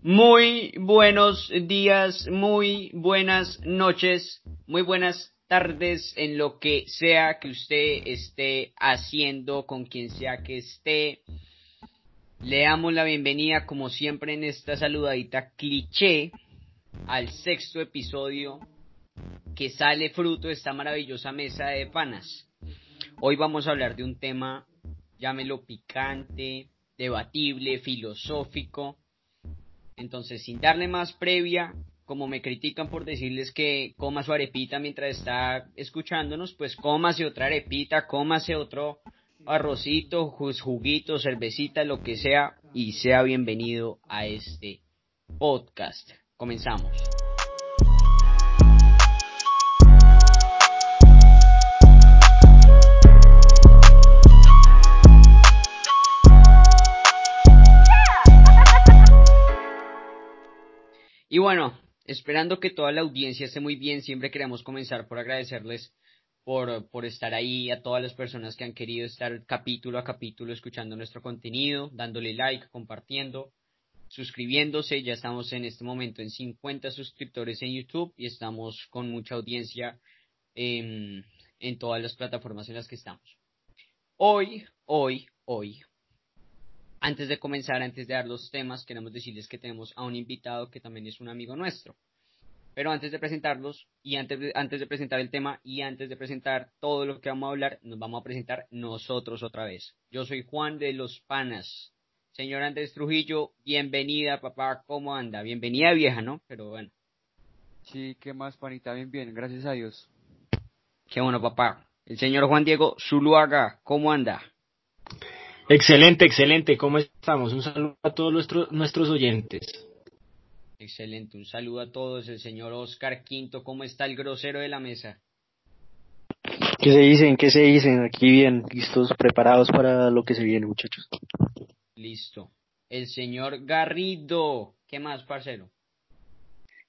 Muy buenos días, muy buenas noches, muy buenas tardes en lo que sea que usted esté haciendo, con quien sea que esté. Le damos la bienvenida, como siempre, en esta saludadita cliché al sexto episodio que sale fruto de esta maravillosa mesa de panas. Hoy vamos a hablar de un tema, llámelo picante, debatible, filosófico. Entonces, sin darle más previa, como me critican por decirles que coma su arepita mientras está escuchándonos, pues cómase otra arepita, cómase otro arrocito, juguito, cervecita, lo que sea, y sea bienvenido a este podcast. Comenzamos. Y bueno, esperando que toda la audiencia esté muy bien, siempre queremos comenzar por agradecerles por, por estar ahí, a todas las personas que han querido estar capítulo a capítulo escuchando nuestro contenido, dándole like, compartiendo, suscribiéndose. Ya estamos en este momento en 50 suscriptores en YouTube y estamos con mucha audiencia en, en todas las plataformas en las que estamos. Hoy, hoy, hoy, antes de comenzar, antes de dar los temas, queremos decirles que tenemos a un invitado que también es un amigo nuestro. Pero antes de presentarlos y antes de, antes de presentar el tema y antes de presentar todo lo que vamos a hablar, nos vamos a presentar nosotros otra vez. Yo soy Juan de los Panas. Señor Andrés Trujillo, bienvenida, papá. ¿Cómo anda? Bienvenida vieja, ¿no? Pero bueno. Sí, ¿qué más, panita? Bien, bien, gracias a Dios. Qué bueno, papá. El señor Juan Diego Zuluaga, ¿cómo anda? Excelente, excelente. ¿Cómo estamos? Un saludo a todos nuestros, nuestros oyentes. Excelente, un saludo a todos. El señor Oscar Quinto, ¿cómo está el grosero de la mesa? ¿Qué se dicen? ¿Qué se dicen? Aquí bien, listos, preparados para lo que se viene, muchachos. Listo. El señor Garrido, ¿qué más, parcero?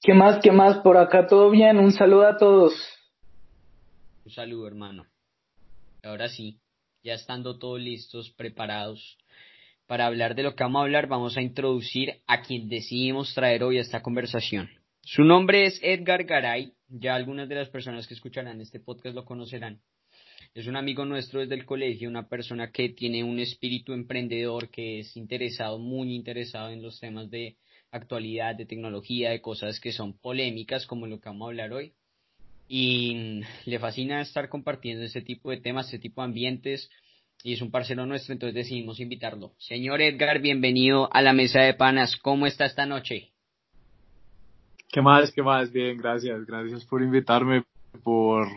¿Qué más? ¿Qué más? Por acá todo bien. Un saludo a todos. Un saludo, hermano. Ahora sí, ya estando todos listos, preparados para hablar de lo que vamos a hablar, vamos a introducir a quien decidimos traer hoy a esta conversación. Su nombre es Edgar Garay, ya algunas de las personas que escucharán este podcast lo conocerán. Es un amigo nuestro desde el colegio, una persona que tiene un espíritu emprendedor, que es interesado, muy interesado en los temas de actualidad, de tecnología, de cosas que son polémicas, como lo que vamos a hablar hoy. Y le fascina estar compartiendo este tipo de temas, este tipo de ambientes, y es un parcero nuestro, entonces decidimos invitarlo. Señor Edgar, bienvenido a la mesa de panas. ¿Cómo está esta noche? ¿Qué más? ¿Qué más? Bien, gracias. Gracias por invitarme, por,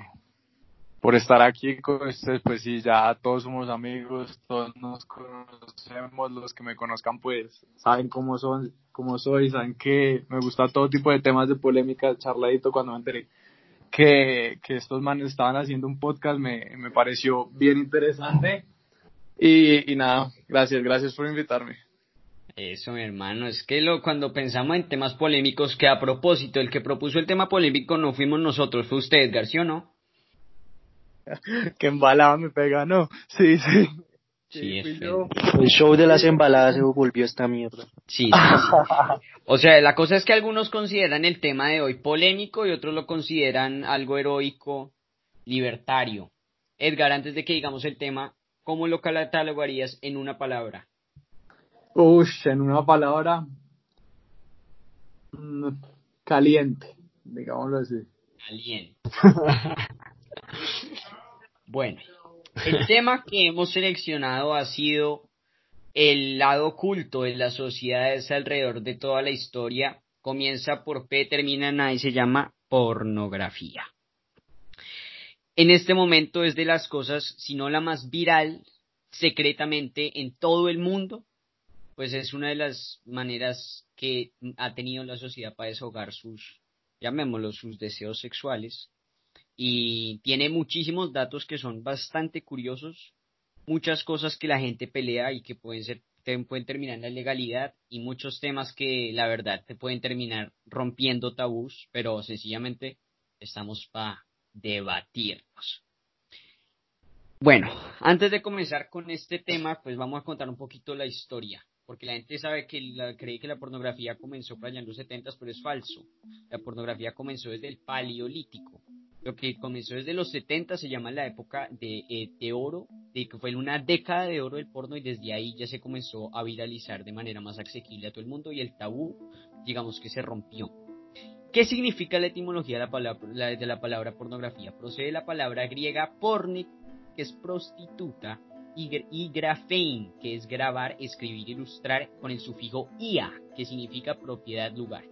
por estar aquí con ustedes. Pues sí, ya todos somos amigos, todos nos conocemos. Los que me conozcan, pues saben cómo son, cómo soy, saben que me gusta todo tipo de temas de polémica, charladito cuando me enteré que, que estos manes estaban haciendo un podcast, me, me pareció bien interesante. Y, y nada, gracias, gracias por invitarme. Eso, mi hermano, es que lo, cuando pensamos en temas polémicos, que a propósito, el que propuso el tema polémico no fuimos nosotros, fue usted, García, ¿no? que embalada me pega, ¿no? Sí, sí. Sí, es El show de las embaladas se volvió esta mierda. Sí, sí, sí. O sea, la cosa es que algunos consideran el tema de hoy polémico y otros lo consideran algo heroico, libertario. Edgar, antes de que digamos el tema, ¿cómo lo catalogarías en una palabra? Ush, en una palabra. mm, Caliente, digámoslo así. Caliente. Bueno, el tema que hemos seleccionado ha sido el lado oculto de las sociedades alrededor de toda la historia. Comienza por P, termina en A y se llama pornografía. En este momento es de las cosas, si no la más viral, secretamente en todo el mundo, pues es una de las maneras que ha tenido la sociedad para deshogar sus, llamémoslo, sus deseos sexuales y tiene muchísimos datos que son bastante curiosos, muchas cosas que la gente pelea y que pueden ser pueden terminar en la ilegalidad y muchos temas que la verdad te pueden terminar rompiendo tabús, pero sencillamente estamos para debatirnos. Bueno, antes de comenzar con este tema, pues vamos a contar un poquito la historia, porque la gente sabe que la, cree que la pornografía comenzó por allá en los 70, pero es falso. La pornografía comenzó desde el paleolítico. Lo que comenzó desde los 70 se llama la época de, eh, de oro, de que fue una década de oro del porno y desde ahí ya se comenzó a viralizar de manera más asequible a todo el mundo y el tabú, digamos que se rompió. ¿Qué significa la etimología de la palabra, pornografía? Procede de la palabra griega porne, que es prostituta, y, y grafein, que es grabar, escribir, ilustrar, con el sufijo ia, que significa propiedad, lugar,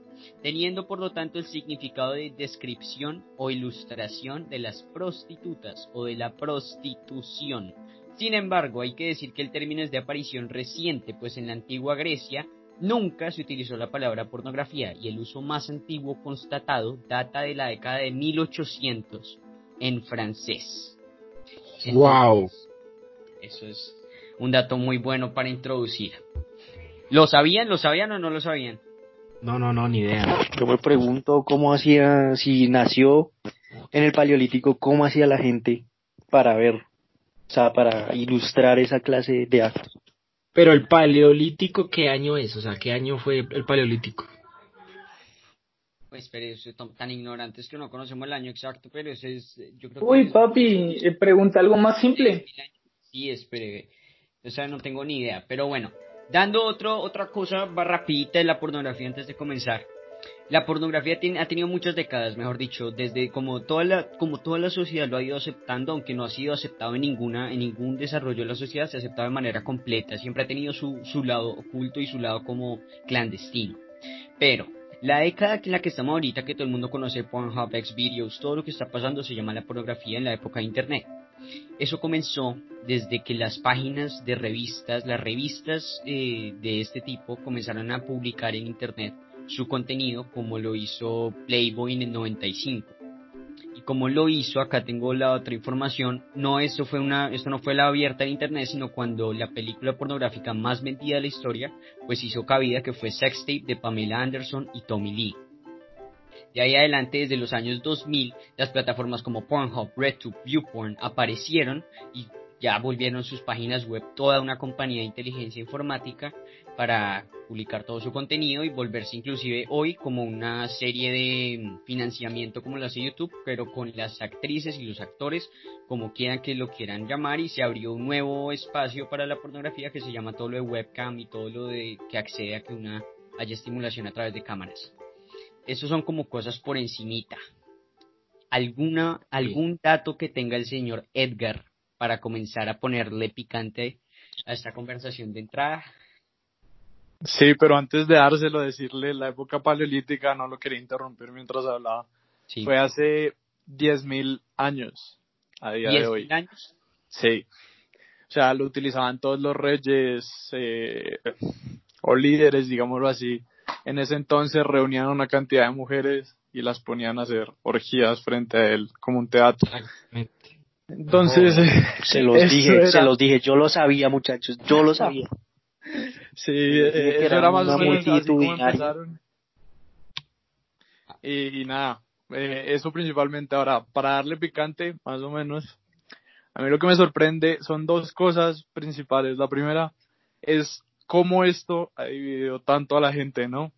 teniendo por lo tanto el significado de descripción o ilustración de las prostitutas o de la prostitución. Sin embargo, hay que decir que el término es de aparición reciente, pues en la antigua Grecia Nunca se utilizó la palabra pornografía y el uso más antiguo constatado data de la década de 1800 en francés. wow. Eso es un dato muy bueno para introducir. ¿Lo sabían? ¿Lo sabían o no lo sabían? No, no, no, ni idea. Yo me pregunto cómo hacía, si nació en el Paleolítico, cómo hacía la gente para ver, o sea, para ilustrar esa clase de actos. Pero el paleolítico, ¿qué año es? O sea, ¿qué año fue el paleolítico? Pues, pero soy tan ignorantes que no conocemos el año exacto, pero ese es, yo creo Uy, que... papi, eh, pregunta algo más simple. Sí, espere, o sea, no tengo ni idea, pero bueno, dando otro, otra cosa rapidita de la pornografía antes de comenzar. La pornografía ha tenido muchas décadas, mejor dicho, desde como toda la como toda la sociedad lo ha ido aceptando, aunque no ha sido aceptado en ninguna en ningún desarrollo de la sociedad, se ha aceptado de manera completa, siempre ha tenido su, su lado oculto y su lado como clandestino. Pero la década en la que estamos ahorita, que todo el mundo conoce Pornhub, Xvideos, todo lo que está pasando se llama la pornografía en la época de Internet. Eso comenzó desde que las páginas de revistas, las revistas eh, de este tipo comenzaron a publicar en Internet su contenido como lo hizo Playboy en el 95. Y como lo hizo, acá tengo la otra información, no esto fue una esto no fue la abierta en internet, sino cuando la película pornográfica más vendida de la historia pues hizo cabida que fue Sex Tape de Pamela Anderson y Tommy Lee. De ahí adelante, desde los años 2000, las plataformas como Pornhub, RedTube, ViewPorn aparecieron y ya volvieron sus páginas web toda una compañía de inteligencia informática para publicar todo su contenido y volverse inclusive hoy como una serie de financiamiento como lo hace YouTube, pero con las actrices y los actores como quieran que lo quieran llamar y se abrió un nuevo espacio para la pornografía que se llama todo lo de webcam y todo lo de que accede a que una haya estimulación a través de cámaras. Esos son como cosas por encimita. ¿Alguna, algún dato que tenga el señor Edgar para comenzar a ponerle picante a esta conversación de entrada. Sí, pero antes de dárselo, decirle, la época paleolítica, no lo quería interrumpir mientras hablaba, Sí. fue hace 10.000 años, a día de hoy. ¿10.000 años? Sí. O sea, lo utilizaban todos los reyes eh, o líderes, digámoslo así. En ese entonces reunían una cantidad de mujeres y las ponían a hacer orgías frente a él como un teatro. Exactamente. Entonces, Se los dije, era- se los dije, yo lo sabía muchachos, yo lo sabía. Sí, eh, eso era era más o una menos así como multitudinaria. empezaron. Y, y nada, eh, eso principalmente. Ahora, para darle picante, más o menos, a mí lo que me sorprende son dos cosas principales. La primera es cómo esto ha dividido tanto a la gente, ¿no?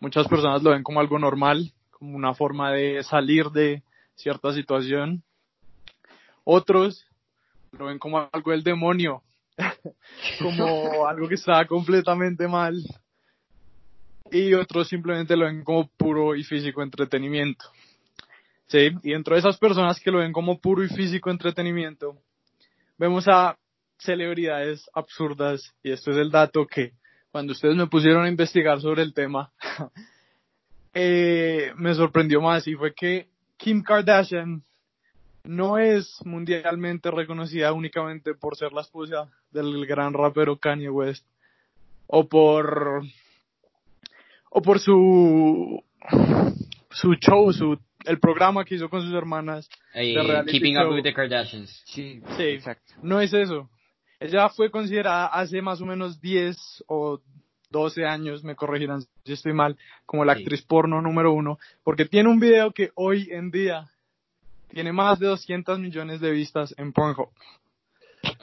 Muchas personas lo ven como algo normal, como una forma de salir de cierta situación. Otros lo ven como algo del demonio, como algo que está completamente mal. Y otros simplemente lo ven como puro y físico entretenimiento. Sí, y dentro de esas personas que lo ven como puro y físico entretenimiento, vemos a celebridades absurdas, y esto es el dato que cuando ustedes me pusieron a investigar sobre el tema, eh, me sorprendió más y fue que Kim Kardashian no es mundialmente reconocida únicamente por ser la esposa del gran rapero Kanye West o por o por su su show, su el programa que hizo con sus hermanas. Keeping Up with the Kardashians. Sí, Sí. exacto. No es eso. Ella fue considerada hace más o menos 10 o 12 años, me corregirán si estoy mal, como la Sí. actriz porno número uno, porque tiene un video que hoy en día tiene más de 200 millones de vistas en Pornhub.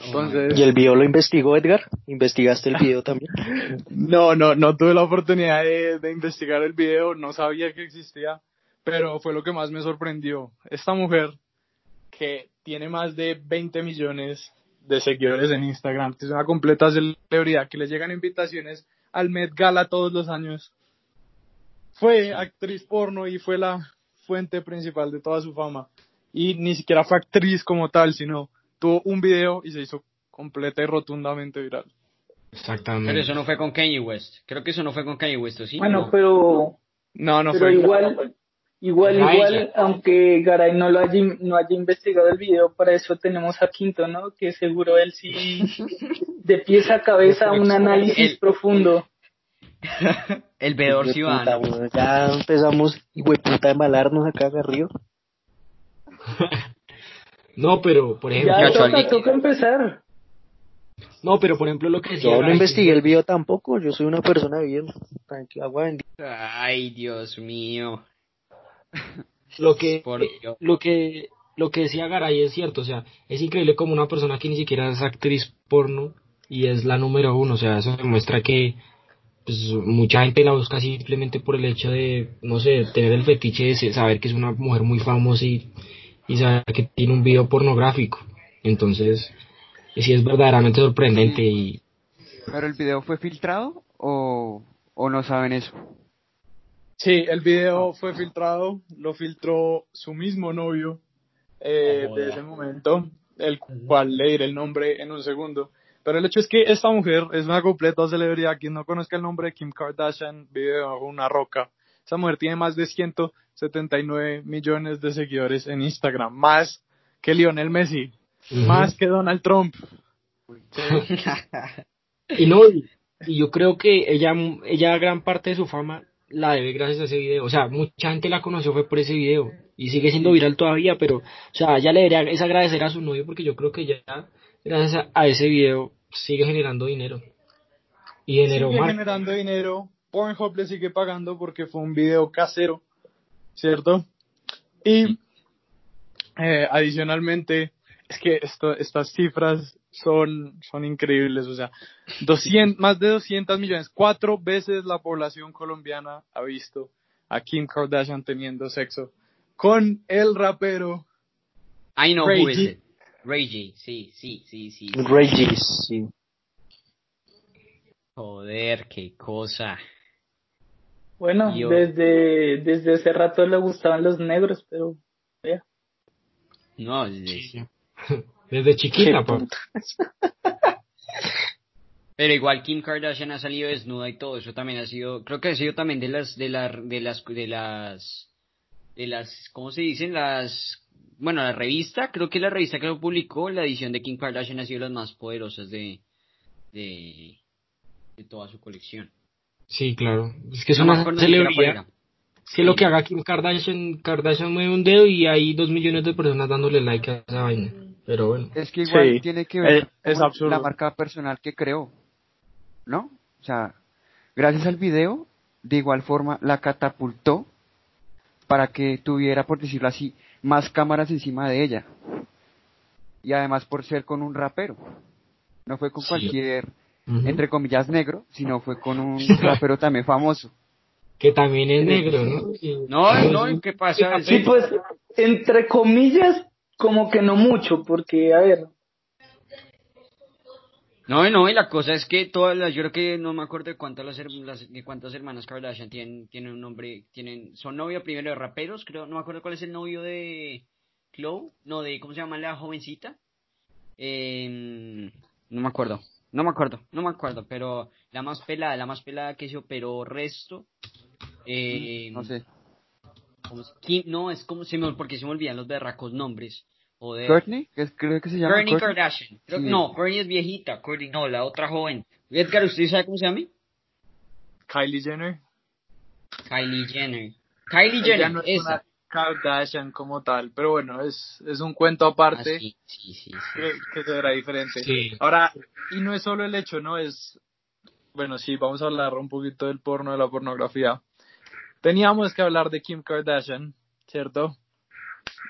Entonces, ¿Y el video lo investigó, Edgar? ¿Investigaste el video también? no, no, no tuve la oportunidad de, de investigar el video, no sabía que existía, pero fue lo que más me sorprendió. Esta mujer que tiene más de 20 millones de seguidores en Instagram, que es una completa celebridad, que le llegan invitaciones al Met Gala todos los años. Fue actriz porno y fue la fuente principal de toda su fama. Y ni siquiera fue actriz como tal, sino tuvo un video y se hizo completa y rotundamente viral. Exactamente. Pero eso no fue con Kanye West. Creo que eso no fue con Kanye West, ¿o ¿sí? Bueno, No. pero, No, no pero fue. igual, igual, igual, ella. aunque Garay no lo haya, no haya investigado el video, para eso tenemos a Quinto, ¿no? Que seguro él sí, de pies a cabeza, un análisis El- profundo. El veedor puta, ciudadano. weón, Ya empezamos, hueputa, de malarnos acá arriba. No, pero por ejemplo, Ya toca, toca empezar. no, pero por ejemplo lo que decía Yo no investigué el video tampoco, yo soy una persona bien, tranquila, agua bendita. Ay, Dios mío. Lo que Por Dios. lo que lo que decía Garay es cierto, o sea, es increíble como una persona que ni siquiera es actriz porno y es la número uno, o sea, eso demuestra que pues, mucha gente la busca simplemente por el hecho de, no sé, tener el fetiche de saber que es una mujer muy famosa y, y saber que tiene un video pornográfico. Entonces, sí es verdaderamente sorprendente y ¿Pero el video fue filtrado o, o no saben eso? Sí, el video fue filtrado, lo filtró su mismo novio eh, Oh, de ese momento, el cual le diré el nombre en un segundo. Pero el hecho es que esta mujer es una completa celebridad. Quien no conozca el nombre de Kim Kardashian vive bajo una roca. Esa mujer tiene más de 179 millones de seguidores en Instagram, más que Lionel Messi, más que Donald Trump. Y no, y, y yo creo que ella, ella gran parte de su fama la debe gracias a ese video. O sea, mucha gente la conoció fue por ese video. Y sigue siendo viral todavía, pero, o sea, ella le debería es agradecer a su novio porque yo creo que ya, gracias a, a ese video, sigue generando dinero. Y generó sigue marca. generando dinero. Pornhub le sigue pagando porque fue un video casero, ¿cierto? Y eh, adicionalmente, es que esto, estas cifras son, son increíbles, o sea, 200, más de 200 millones, cuatro veces la población colombiana ha visto a Kim Kardashian teniendo sexo con el rapero. I know Ray who is it. Ray G. Sí, sí, sí, sí. Regis, sí. Joder, qué cosa. Bueno, desde, desde hace rato le gustaban los negros, pero vea. No, es- Desde chiquita, puta. pero igual Kim Kardashian ha salido desnuda y todo eso también ha sido, creo que ha sido también de las, de las, de las, de las, de las, ¿cómo se dicen? Las, bueno, la revista, creo que la revista que lo publicó, la edición de Kim Kardashian ha sido las más poderosas de, de, de toda su colección. Sí, claro. Es que es No una celebridad. Es que lo que haga Kim Kardashian, Kardashian mueve un dedo y hay dos millones de personas dándole like a esa vaina. Pero bueno. Es que igual Sí, tiene que ver es- es con la marca personal que creó, ¿no? O sea, gracias al video, de igual forma la catapultó para que tuviera, por decirlo así, más cámaras encima de ella. Y además por ser con un rapero. No fue con Sí. cualquier, entre comillas, negro, sino fue con un rapero también famoso. Que también es negro, ¿no? No, no, ¿qué pasa? Sí, pues, entre comillas, como que no mucho, porque, a ver, No, no, y la cosa es que todas las, yo creo que no me acuerdo de cuántas las, de cuántas hermanas Kardashian tienen, tienen un nombre, tienen, son novio primero de raperos, creo, no me acuerdo cuál es el novio de Chloe, no, de, ¿cómo se llama la jovencita? Eh, no me acuerdo, no me acuerdo, no me acuerdo, pero la más pelada, la más pelada que se operó resto, eh, No sé. ¿cómo se- Kim- no, es como, se me, porque se me olvidan los berracos nombres, joder. Courtney, que es- creo que se llama Kourtney Kourtney. Kardashian. Creo que Sí. no, Kourtney es viejita. Kourtney, no, la otra joven. Edgar, ¿usted sabe cómo se llama? Kylie Jenner. Kylie Jenner. Kylie Jenner, no es esa. una Kardashian como tal, pero bueno, es, es un cuento Ah, aparte. sí, sí, sí, sí. que, que se verá diferente. Sí. Ahora, y no es solo el hecho, ¿no? Es, bueno, sí, vamos a hablar un poquito del porno, de la pornografía. Teníamos que hablar de Kim Kardashian, ¿cierto?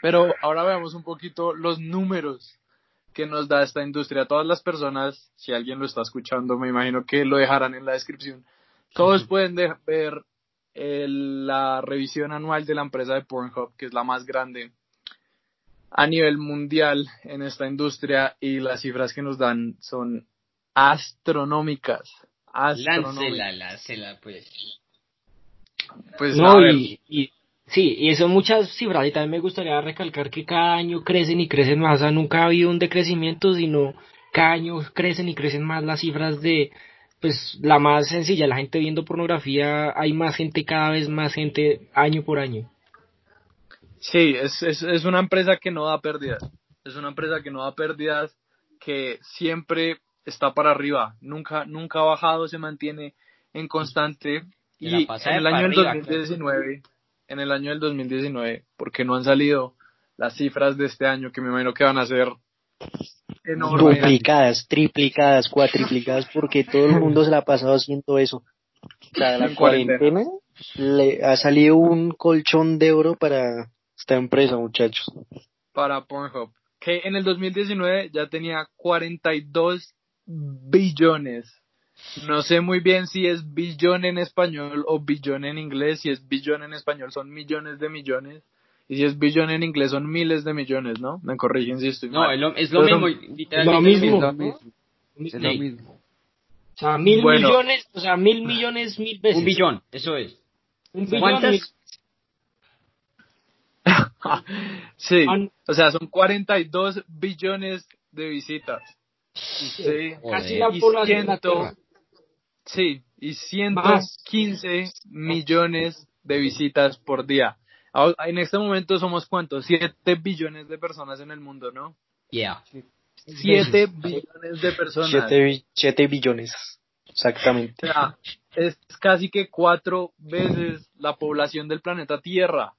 Pero ahora veamos un poquito los números que nos da esta industria. Todas las personas, si alguien lo está escuchando, me imagino que lo dejarán en la descripción. Todos pueden de- ver el- la revisión anual de la empresa de Pornhub, que es la más grande a nivel mundial en esta industria y las cifras que nos dan son astronómicas. Astronómicas. Láncela, láncela, pues. Pues a No, ver, y, y- sí, y son muchas cifras, y también me gustaría recalcar que cada año crecen y crecen más, o sea, nunca ha habido un decrecimiento, sino cada año crecen y crecen más las cifras de, pues, la más sencilla, la gente viendo pornografía, hay más gente, cada vez más gente, año por año. Sí, es, es, es una empresa que no da pérdidas. Es una empresa que no da pérdidas, que siempre está para arriba. Nunca, nunca ha bajado, se mantiene en constante. Y pasa en el año arriba, 2019, en el año del 2019, porque no han salido las cifras de este año, que me imagino que van a ser enormes. Duplicadas, triplicadas, cuatriplicadas, porque todo el mundo se la ha pasado haciendo eso. O sea, la En cuarentena. cuarentena le ha salido un colchón de oro para esta empresa, muchachos. para Pornhub, que en el 2019 ya tenía 42 billones. No sé muy bien si es billón en español o billón en inglés. Si es billón en español son millones de millones. Y si es billón en inglés son miles de millones, ¿no? Me corrigen si estoy No, mal. es lo, es lo mismo, literalmente lo mismo. Es lo mismo. Es lo Sí. mismo. O sea, mil Bueno. millones, o sea, mil millones, mil veces. Un billón, eso es. Un billón, ¿Cuántas? mil- sí, o sea, son 42 billones de visitas. Sí. casi Joder. la Y población de la ciento- Tierra. Sí, y Más. 115 millones de visitas por día. Ahora, En este momento somos cuántos? 7 billones de personas en el mundo, ¿no? Yeah. 7 billones de personas. Siete, bi- siete billones, exactamente. O sea, es casi que cuatro veces la población del planeta Tierra.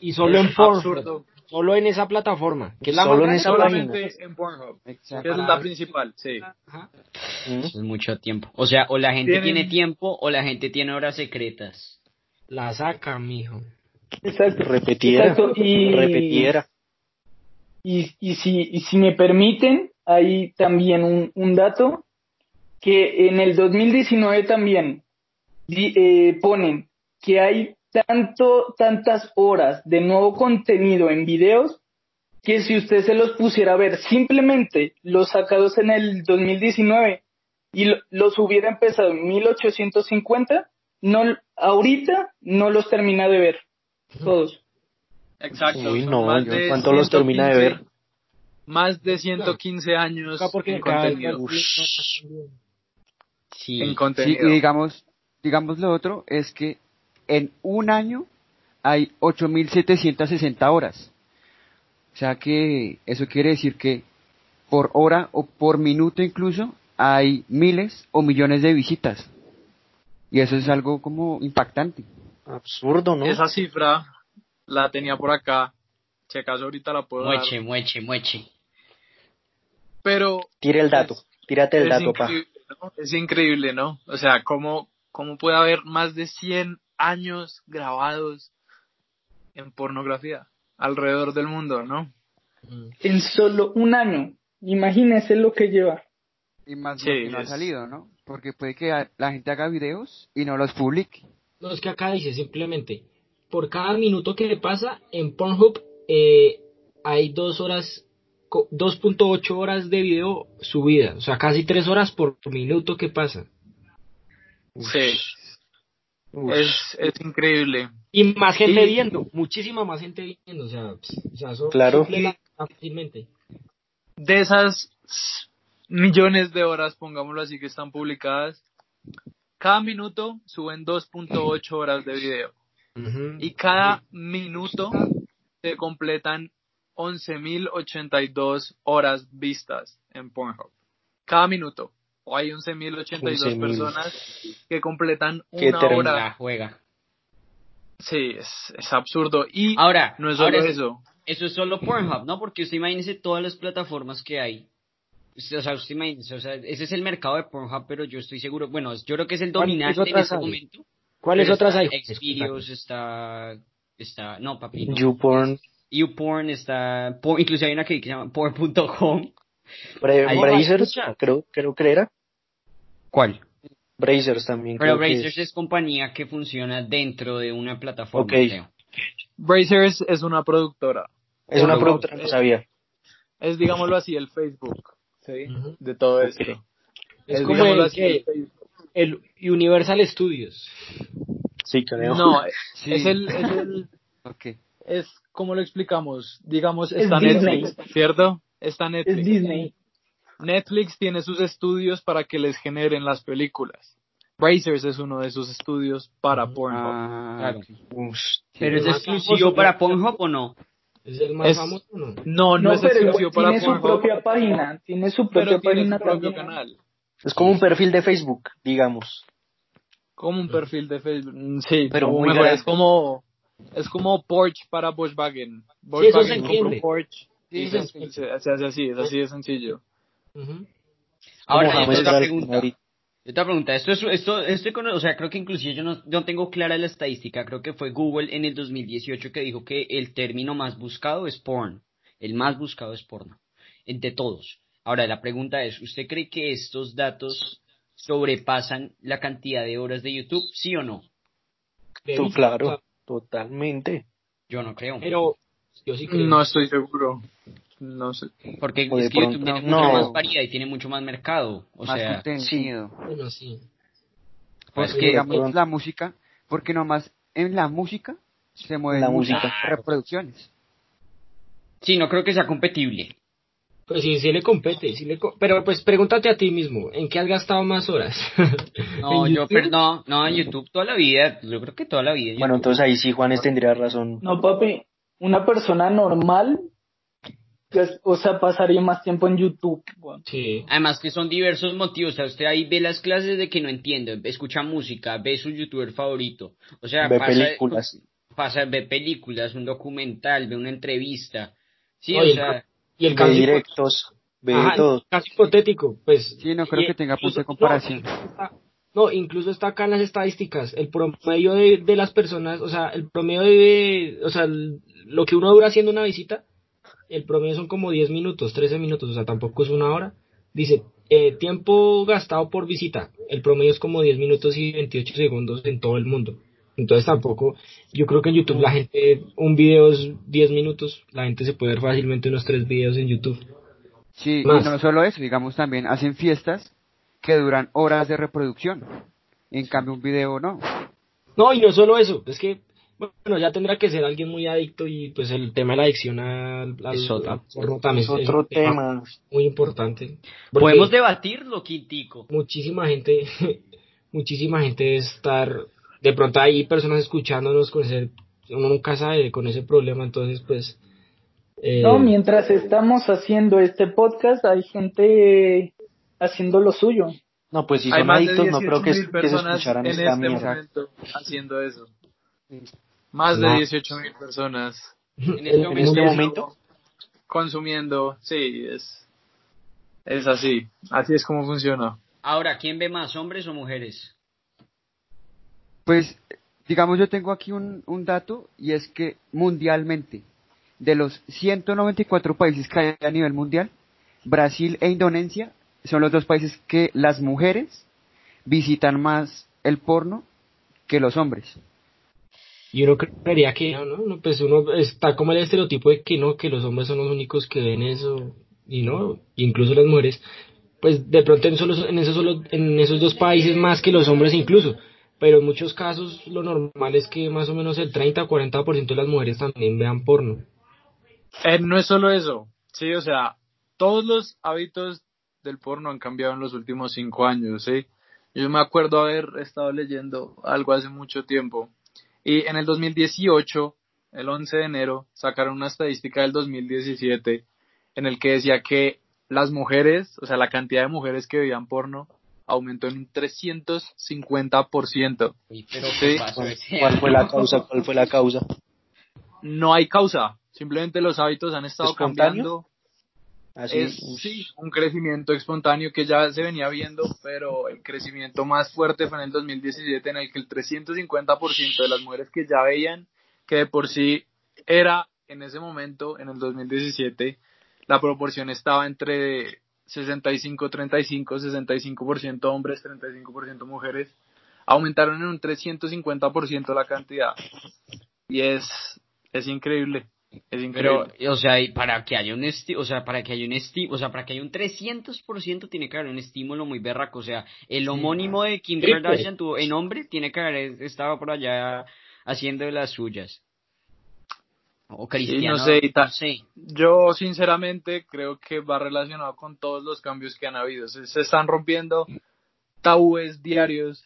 Y solo en Pornhub, absurdo. Solo en esa plataforma, que es la Solo más en esa Solamente en Pornhub, que Exacto. es la principal, sí. Ajá. Eso es mucho tiempo. O sea, o la gente Tienen- tiene tiempo o la gente tiene horas secretas. La saca, mijo. Exacto. Repetidera, Exacto, y- repetidera. Y, y, si, y si me permiten, hay también un, un dato que en el 2019 también di- eh, ponen que hay tanto, tantas horas de nuevo contenido en videos que si usted se los pusiera a ver simplemente los sacados en el 2019 y lo- los hubiera empezado en 1850, no, ahorita no los termina de ver todos. Exacto. Uy, no, más de ¿cuánto los termina de 115 ver? Más de 115 años Acá porque en contenido. Sí. En Sí, y digamos, digamos lo otro es que en un año hay 8.760 horas. O sea que eso quiere decir que por hora o por minuto incluso hay miles o millones de visitas. Y eso es algo como impactante. Absurdo, ¿no? Esa cifra la tenía por acá. Si acaso ahorita la puedo dar. Mueche, mueche, mueche. Pero Tira el dato, tírate el dato, pa. Es increíble, ¿no? O sea, ¿cómo, cómo puede haber más de 100 años grabados en pornografía alrededor del mundo, ¿no? En solo un año. Imagínese lo que lleva. Y más Sí, lo que no ha salido, ¿no? Porque puede que la gente haga videos y no los publique. No, es que acá dice simplemente, por cada minuto que le pasa en Pornhub eh, hay dos horas, co- 2.8 horas de video subida, o sea, casi tres horas por minuto que pasa. Sí. Es, es increíble. Y más gente viendo, muchísima más gente viendo, o sea, ps, o sea eso Claro. fácilmente. De esas millones de horas, pongámoslo así, que están publicadas, cada minuto suben 2.8 horas de video. Y cada minuto se completan 11.082 horas vistas en Pornhub. Cada minuto. O hay 11.082 11.000. personas que completan una terrible. hora. La juega. Sí, es, es absurdo. Y Ahora, no es solo ahora eso. Eso es solo Pornhub, ¿no? Porque usted imagínese todas las plataformas que hay. O sea, usted imagínese, o sea, ese es el mercado de Pornhub, pero yo estoy seguro, bueno, yo creo que es el ¿Cuáles dominante en este hay? momento. ¿Cuáles otras está hay? Xvideos está, está, no, papi. no. YouPorn, YouPorn, está, por, incluso hay una que se llama porn.com. Bra- Ahí- Brazers, creo, creo que era. ¿Cuál? Brazers también. Pero Brazers es compañía que funciona dentro de una plataforma, Ok. creo. Brazers es una productora. Es una productora, no sabía. Es, digámoslo así, el Facebook. ¿sí? De todo esto. Es Es, como el, así, el que- Facebook. el Universal Studios. Sí, creo. No, Sí. es el, es el, Ok. es, ¿cómo lo explicamos? Digamos, Es está Disney. Netflix, ¿cierto? Está Es Netflix. Disney. Netflix tiene sus estudios para que les generen las películas. Brazers es uno de sus estudios para Pornhub. Ah, Claro. ok. Uf, Pero es exclusivo para. Pornhub o no? Es el más Es- famoso, ¿no? No, no, No, es exclusivo para tiene su Pornhub, propia página. Tiene su propia pero tiene página su propio también. canal. Es como un perfil de Facebook, digamos. Como un perfil de Facebook. Mm, Sí, Pero muy mejor, grande. es como es como Porsche para Volkswagen. eso Volkswagen se compra entiende. un Porsche Sí, se, hace así, es así de sencillo. Ujú. Ahora, yo otra pregunta. ahorita. Otra pregunta, esto es, esto, esto, o sea, creo que inclusive yo no, no tengo clara la estadística, creo que fue Google en el 2018 que dijo que el término más buscado es porn, el más buscado es porno, entre todos. Ahora, la pregunta es, ¿usted cree que estos datos sobrepasan la cantidad de horas de YouTube, sí o no? Claro, totalmente. Yo no creo. Pero yo sí creo. No estoy seguro. No sé. Porque es que YouTube tiene no. mucha más variedad y tiene mucho más mercado, o Más sea, contenido. Bueno, sí. pues Porque que, digamos la música, porque nomás en la música se mueven La reproducciones. sí, no creo que sea competible. Pues sí, sí le compete, sí le co- pero pues pregúntate a ti mismo, ¿en qué has gastado más horas? No, ¿En yo, YouTube? per- no, no, en YouTube toda la vida, yo creo que toda la vida. en Bueno, entonces ahí sí Juanes tendría razón. No, papi. Una persona normal, pues, o sea, pasaría más tiempo en YouTube. weón. Sí. Además que son diversos motivos, o sea, usted ahí ve las clases de que no entiende, escucha música, ve su youtuber favorito, o sea, Ve pasa, películas. pasa, ve películas, un documental, ve una entrevista, sí, Oye, o sea, Y el Ve directos, ve Ajá, todo. caso hipotético, pues. Sí, no creo y- que tenga punto de incluso- comparación. No, incluso está- no, incluso está acá en las estadísticas, el promedio de, de las personas, o sea, el promedio de, o sea, el- lo que uno dura haciendo una visita, el promedio son como 10 minutos, 13 minutos, o sea, tampoco es una hora. Dice, eh, tiempo gastado por visita, el promedio es como 10 minutos y 28 segundos en todo el mundo. Entonces tampoco, yo creo que en YouTube la gente, un video es 10 minutos, la gente se puede ver fácilmente unos 3 videos en YouTube. Sí, y no solo eso, digamos también hacen fiestas que duran horas de reproducción. En cambio un video no. No, y no solo eso, es que, bueno, ya tendrá que ser alguien muy adicto y pues el tema de la adicción al, al- Es otro. al porno también Es otro tema. muy importante. Podemos debatirlo, Quintico. muchísima gente, muchísima gente debe estar, de pronto hay personas escuchándonos con ese, uno nunca sabe con ese problema, entonces pues... eh, No, mientras estamos haciendo este podcast, hay gente haciendo lo suyo. No, pues si son adictos, no creo que, 18.000 que se escucharan en esta este mierda. momento haciendo eso. Más de No. 18.000 personas En este el- momento, En este momento, consumiendo. Sí, es, es así. Así es como funciona. ahora, ¿quién ve más, hombres o mujeres? Pues, digamos, yo tengo aquí un, un dato y es que mundialmente, de los 194 países que hay a nivel mundial, Brasil e Indonesia son los dos países que las mujeres visitan más el porno que los hombres. Y uno creería que no, ¿no? Pues uno está como el estereotipo de que no, que los hombres son los únicos que ven eso, y no, incluso las mujeres, pues de pronto en, esos, solo, en esos dos países más que los hombres incluso, pero en muchos casos lo normal es que más o menos el 30 o 40% de las mujeres también vean porno. Eh, no es solo eso. Sí, o sea, todos los hábitos del porno han cambiado en los últimos cinco años, ¿sí? Yo me acuerdo haber estado leyendo algo hace mucho tiempo. Y en el 2018, el 11 de enero, sacaron una estadística del 2017 en el que decía que las mujeres, o sea, la cantidad de mujeres que veían porno aumentó en un 350%. Uy, pero Sí. ¿qué pasó ¿cuál, fue la causa? ¿Cuál fue la causa? No hay causa, simplemente los hábitos han estado ¿Espontáneo? cambiando. Así es sí, un crecimiento espontáneo que ya se venía viendo, pero el crecimiento más fuerte fue en el 2017 en el que el 350% de las mujeres que ya veían que de por sí era en ese momento, en el 2017, la proporción estaba entre 65-35, 65% hombres, 35% mujeres. Aumentaron en un 350% la cantidad. Y es, es increíble. Es increíble. Pero, o sea, y para que haya un o sea, para que haya un o sea, para que haya un 300% tiene que haber un estímulo muy berraco, o sea, el homónimo de Kim Triple. Kardashian tuvo, en hombre tiene que haber estaba por allá haciendo las suyas. O Cristiano, no sé, y ta- no sé. Yo sinceramente creo que va relacionado con todos los cambios que han habido. Se, se están rompiendo tabúes diarios.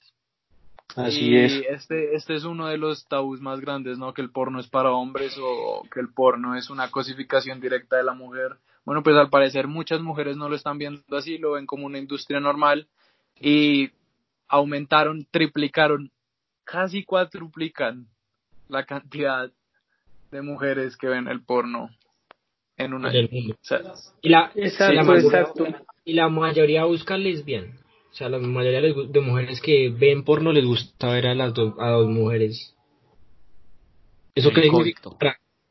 Así y es. Este, este es uno de los tabús más grandes, ¿no? Que el porno es para hombres o que el porno es una cosificación directa de la mujer. Bueno, pues al parecer muchas mujeres no lo están viendo así, lo ven como una industria normal y aumentaron, triplicaron, casi cuadruplican la cantidad de mujeres que ven el porno en un año. del mundo. O sea, Y la, Exacto, y la mayoría- exacto. y la mayoría busca lesbian. O sea, la mayoría de mujeres que ven porno les gusta ver a las dos, a dos mujeres. ¿Eso qué significa?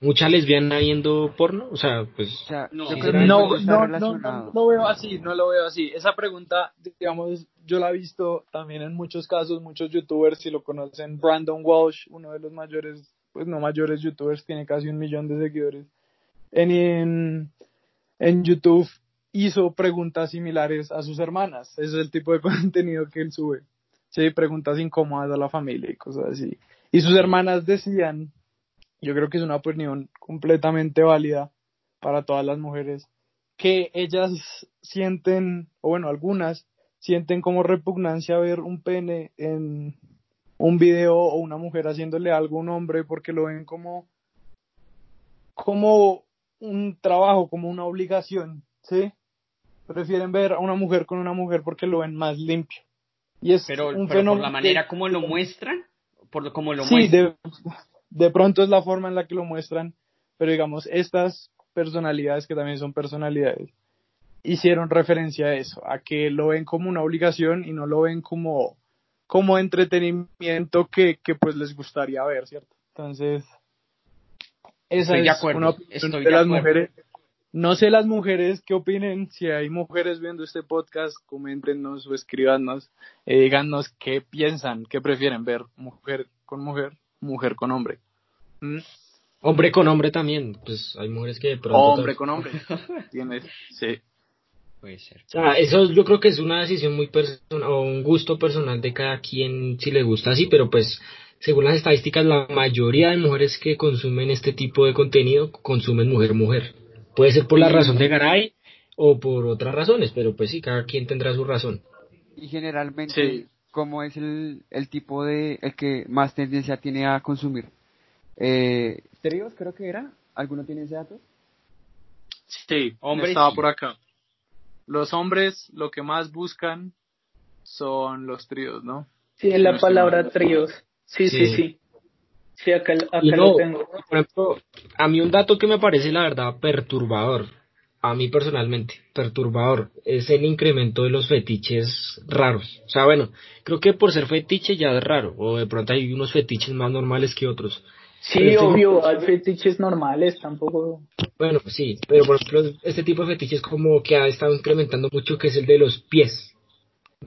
Mucha lesbiana viendo porno, o sea, pues O sea, No, no, no, no, no lo veo así, no lo veo así. Esa pregunta, digamos, yo la he visto también en muchos casos, muchos youtubers, si lo conocen, Brandon Walsh, uno de los mayores, pues no mayores youtubers, tiene casi un millón de seguidores. En, en, en YouTube hizo preguntas similares a sus hermanas. Ese es el tipo de contenido que él sube. Sí, preguntas incómodas a la familia y cosas así. Y sus hermanas decían, yo creo que es una opinión completamente válida para todas las mujeres, que ellas sienten, o bueno, algunas sienten como repugnancia ver un pene en un video o una mujer haciéndole algo a un hombre porque lo ven como como un trabajo, como una obligación, ¿sí? Prefieren ver a una mujer con una mujer porque lo ven más limpio. Y es Pero, un pero por la manera como lo muestran, por como lo sí, muestran. de, de pronto es la forma en la que lo muestran, pero digamos, estas personalidades, que también son personalidades, hicieron referencia a eso, a que lo ven como una obligación y no lo ven como, como entretenimiento que, que pues les gustaría ver, ¿cierto? Entonces, esa Estoy de es acuerdo, una opinión estoy de, de las acuerdo. mujeres. No sé las mujeres qué opinen, si hay mujeres viendo este podcast, coméntenos o escríbanos, eh, díganos qué piensan, qué prefieren ver, mujer con mujer, mujer con hombre. ¿Mm? hombre con hombre también, pues hay mujeres que de pronto... Hombre con hombre. Tienes, sí. Puede ser. O sea, eso yo creo que es una decisión muy personal o un gusto personal de cada quien si le gusta así, pero pues según las estadísticas la mayoría de mujeres que consumen este tipo de contenido consumen mujer-mujer. Puede ser por la razón de Garay o por otras razones, pero pues sí, cada quien tendrá su razón. Y generalmente, Sí. ¿cómo es el, el tipo de, el que más tendencia tiene a consumir? Eh, tríos, creo que era. ¿Alguno tiene ese dato? Sí, Hombres, estaba sí. por acá. Los hombres lo que más buscan son los tríos, ¿no? Sí, No la palabra tríos. Sí, sí, Sí. sí. Sí, acá, acá Y lo no, tengo. por ejemplo, a mí un dato que me parece la verdad perturbador, a mí personalmente, perturbador, es el incremento de los fetiches raros. O sea, bueno, creo que por ser fetiche ya es raro, o de pronto hay unos fetiches más normales que otros. Sí, estoy- obvio, hay fetiches normales, tampoco. Bueno, sí, pero por ejemplo, este tipo de fetiches como que ha estado incrementando mucho, que es el de los pies.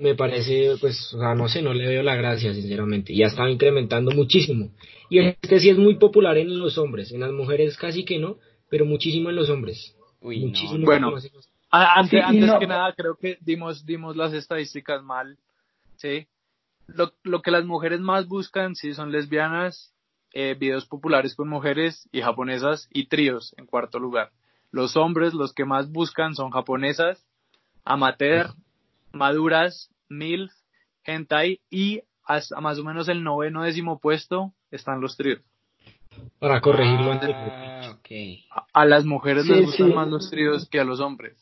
Me parece, pues, o sea, no sé, no le veo la gracia, sinceramente. Y ha estado incrementando muchísimo. Y este sí es muy popular en los hombres, en las mujeres casi que no, pero muchísimo en los hombres. Uy, muchísimo. no. Bueno. más en los- Antes, Sí, antes no- que nada, creo que dimos, dimos las estadísticas mal, ¿sí? Lo, lo que las mujeres más buscan, sí, son lesbianas, eh, videos populares con mujeres y japonesas y tríos, en cuarto lugar. Los hombres, los que más buscan son japonesas, amateur, maduras, milf, hentai y hasta más o menos el noveno décimo puesto están los tríos. Para corregirlo antes. Ah, a- a las mujeres Sí, les gustan sí. más los tríos que a los hombres.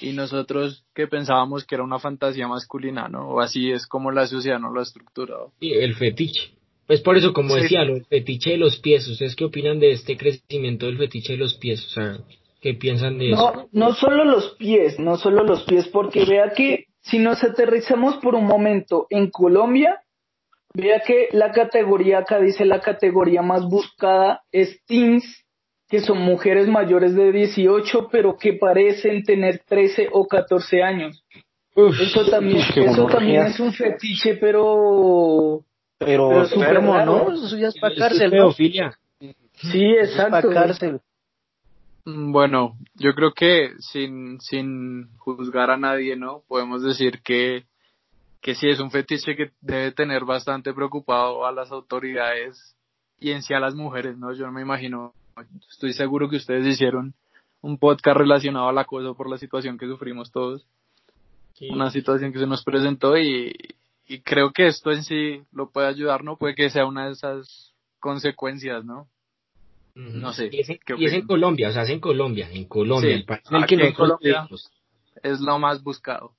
Y nosotros que pensábamos que era una fantasía masculina, ¿no? O así es como la sociedad no lo ha estructurado. Sí, el fetiche. Pues por eso, como Sí. decía, lo- el fetiche de los pies. ¿Ustedes qué opinan de este crecimiento del fetiche de los pies? O sea, ¿qué piensan de eso? No, no solo los pies, no solo los pies, porque vea que si nos aterrizamos por un momento en Colombia, vea que la categoría, acá dice la categoría más buscada es teens, que son mujeres mayores de 18, pero que parecen tener 13 o 14 años. eso también, eso también es un fetiche, pero Pero, Pero enfermo. ¿no? Eso ya es para es cárcel, ¿no? pedofilia. sí, Eso es exacto. para cárcel. Mm, Bueno, yo creo que sin, sin juzgar a nadie, ¿no? Podemos decir que, que sí es un fetiche que debe tener bastante preocupado a las autoridades y en sí a las mujeres, ¿no? Yo no me imagino, estoy seguro que ustedes hicieron un podcast relacionado al acoso por la situación que sufrimos todos, Sí. una situación que se nos presentó y, y creo que esto en sí lo puede ayudar, ¿no? Puede que sea una de esas consecuencias, ¿no? No sé, Y es, en, ¿qué y es en opinan? Colombia, o sea, es en Colombia, en Colombia, Sí, el país en el que en Colombia. vivimos. es lo más buscado.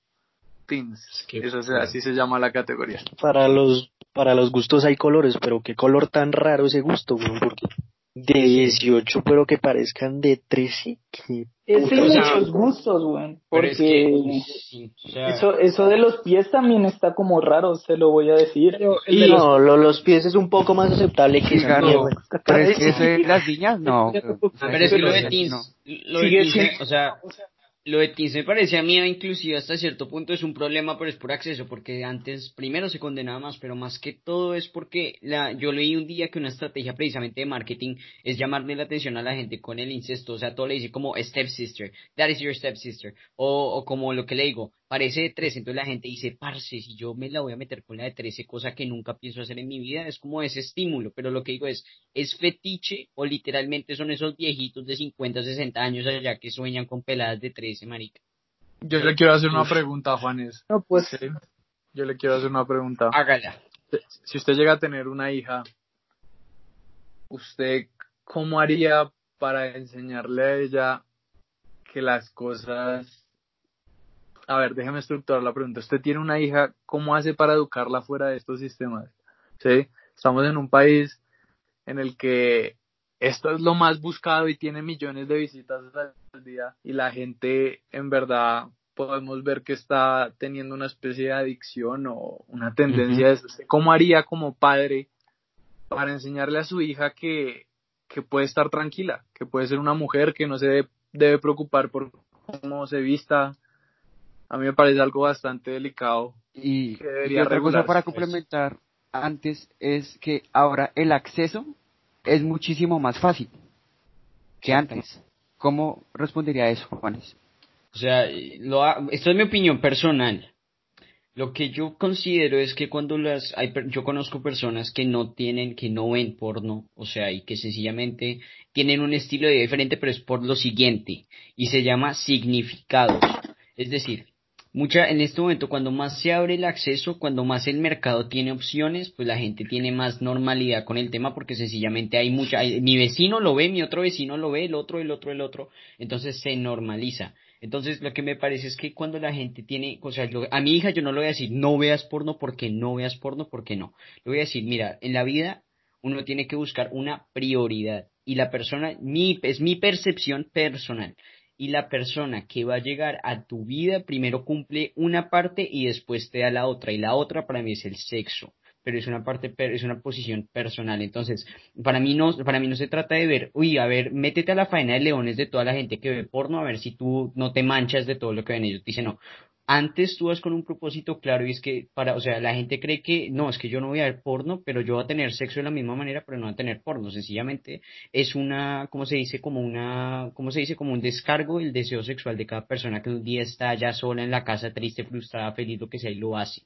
Es que- Eso se- así se llama la categoría. Para los, para los gustos hay colores, pero qué color tan raro ese gusto, güey, porque de 18, pero que parezcan de 13, que Es de muchos gustos, güey. Pero es Porque que, uy, sí, o sea, eso, eso de los pies también está como raro, se lo voy a decir. el de los- no, lo- los pies es un poco más aceptable que esa Claro. mierda. Pero es que eso de las niñas, no. Sea, Pero es que lo de no. Teens, lo de Teens, o sea, lo de Teens me parece a mí inclusive hasta cierto punto es un problema, pero es por acceso, porque antes primero se condenaba más, pero más que todo es porque la, yo leí un día que una estrategia precisamente de marketing es llamarle la atención a la gente con el incesto, o sea, todo le dice como stepsister, that is your stepsister, o, o como lo que le digo, parece de 13, entonces la gente dice, parce, si yo me la voy a meter con la de 13, cosa que nunca pienso hacer en mi vida, es como ese estímulo, pero lo que digo es, es fetiche o literalmente son esos viejitos de 50, 60 años allá que sueñan con peladas de 13, marica. Yo le quiero hacer una pregunta, Juanes. No, pues, Sí. Yo le quiero hacer una pregunta. Hágala. Si usted llega a tener una hija, ¿usted cómo haría para enseñarle a ella que las cosas... A ver, déjeme estructurar la pregunta. Usted tiene una hija, ¿cómo hace para educarla fuera de estos sistemas? ¿Sí? Estamos en un país en el que esto es lo más buscado y tiene millones de visitas al día y la gente en verdad podemos ver que está teniendo una especie de adicción o una tendencia de eso. ¿Usted ¿Cómo haría como padre para enseñarle a su hija que, que puede estar tranquila, que puede ser una mujer que no se debe, debe preocupar por cómo se vista? A mí me parece algo bastante delicado. Y, que y debería otra cosa para complementar antes es que ahora el acceso es muchísimo más fácil que antes. ¿Cómo respondería a eso, Juanes? O sea, lo ha- esto es mi opinión personal. Lo que yo considero es que cuando las hay, per- yo conozco personas que no tienen, que no ven porno, o sea, y que sencillamente tienen un estilo de vida diferente, pero es por lo siguiente, y se llama significados. Es decir, mucha, en este momento, cuando más se abre el acceso, cuando más el mercado tiene opciones, pues la gente tiene más normalidad con el tema, porque sencillamente hay mucha, hay- mi vecino lo ve, mi otro vecino lo ve, el otro, el otro, el otro, entonces se normaliza. Entonces, lo que me parece es que cuando la gente tiene, o sea, yo- a mi hija yo no le voy a decir, no veas porno porque no veas porno porque no. Le voy a decir, mira, en la vida uno tiene que buscar una prioridad y la persona, mi, es mi percepción personal. Y la persona que va a llegar a tu vida primero cumple una parte y después te da la otra. Y la otra para mí es el sexo. Pero es una parte, es una posición personal. Entonces, para mí no, para mí no se trata de ver, uy, a ver, métete a la faena de leones de toda la gente que ve porno, a ver si tú no te manchas de todo lo que ven ellos. Dice, no, antes tú vas con un propósito claro y es que para, o sea, la gente cree que no, es que yo no voy a ver porno, pero yo voy a tener sexo de la misma manera, pero no voy a tener porno. Sencillamente es una, ¿cómo se dice? Como una, ¿cómo se dice? Como un descargo del deseo sexual de cada persona que un día está ya sola en la casa, triste, frustrada, feliz, lo que sea, y lo hace.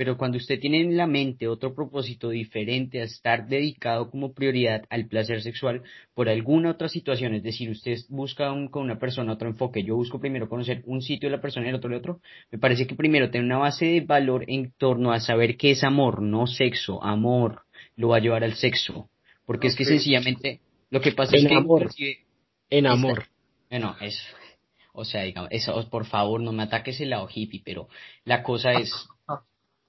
Pero cuando usted tiene en la mente otro propósito diferente a estar dedicado como prioridad al placer sexual por alguna otra situación, es decir, usted busca un- con una persona otro enfoque, yo busco primero conocer un sitio de la persona y el otro el otro, me parece que primero tener una base de valor en torno a saber qué es amor, no sexo, amor lo va a llevar al sexo, porque es que sencillamente lo que pasa es que amor. En amor. bueno, eso, o sea, digamos, eso, por favor, no me ataques el lado hippie, pero la cosa es,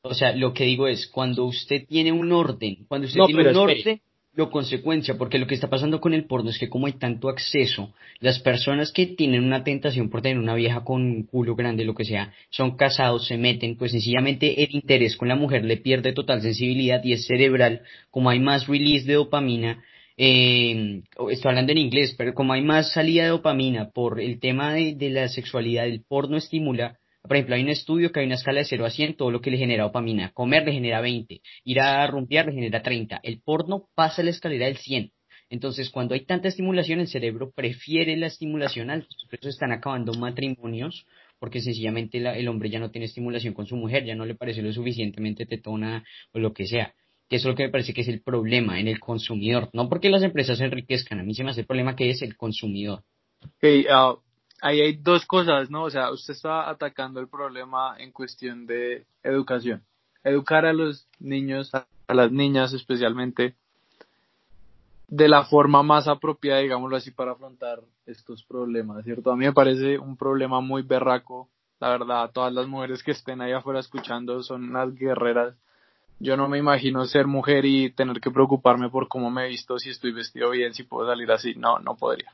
o sea, lo que digo es, cuando usted tiene un orden, cuando usted No, tiene un espere. orden, lo consecuencia, porque lo que está pasando con el porno es que como hay tanto acceso, las personas que tienen una tentación por tener una vieja con un culo grande, lo que sea, son casados, se meten, pues sencillamente el interés con la mujer le pierde total sensibilidad y es cerebral, como hay más release de dopamina, eh, estoy hablando en inglés, pero como hay más salida de dopamina por el tema de, de la sexualidad, el porno estimula, por ejemplo, hay un estudio que hay una escala de 0 a 100, todo lo que le genera dopamina. Comer le genera 20, ir a rumbear le genera 30. El porno pasa la escalera del 100. Entonces, cuando hay tanta estimulación, el cerebro prefiere la estimulación alta. Por eso están acabando matrimonios, porque sencillamente la- el hombre ya no tiene estimulación con su mujer, ya no le parece lo suficientemente tetona o lo que sea. Que eso es lo que me parece que es el problema en el consumidor. No porque las empresas se enriquezcan, a mí se me hace el problema que es el consumidor. Ah, ahí hay dos cosas, ¿no? O sea, usted está atacando el problema en cuestión de educación. Educar a los niños, a, las niñas especialmente, de la forma más apropiada, digámoslo así, para afrontar estos problemas, ¿cierto? A mí me parece un problema muy berraco, la verdad, todas las mujeres que estén ahí afuera escuchando son unas guerreras. Yo no me imagino ser mujer y tener que preocuparme por cómo me he visto, si estoy vestido bien, si puedo salir así. No, no podría.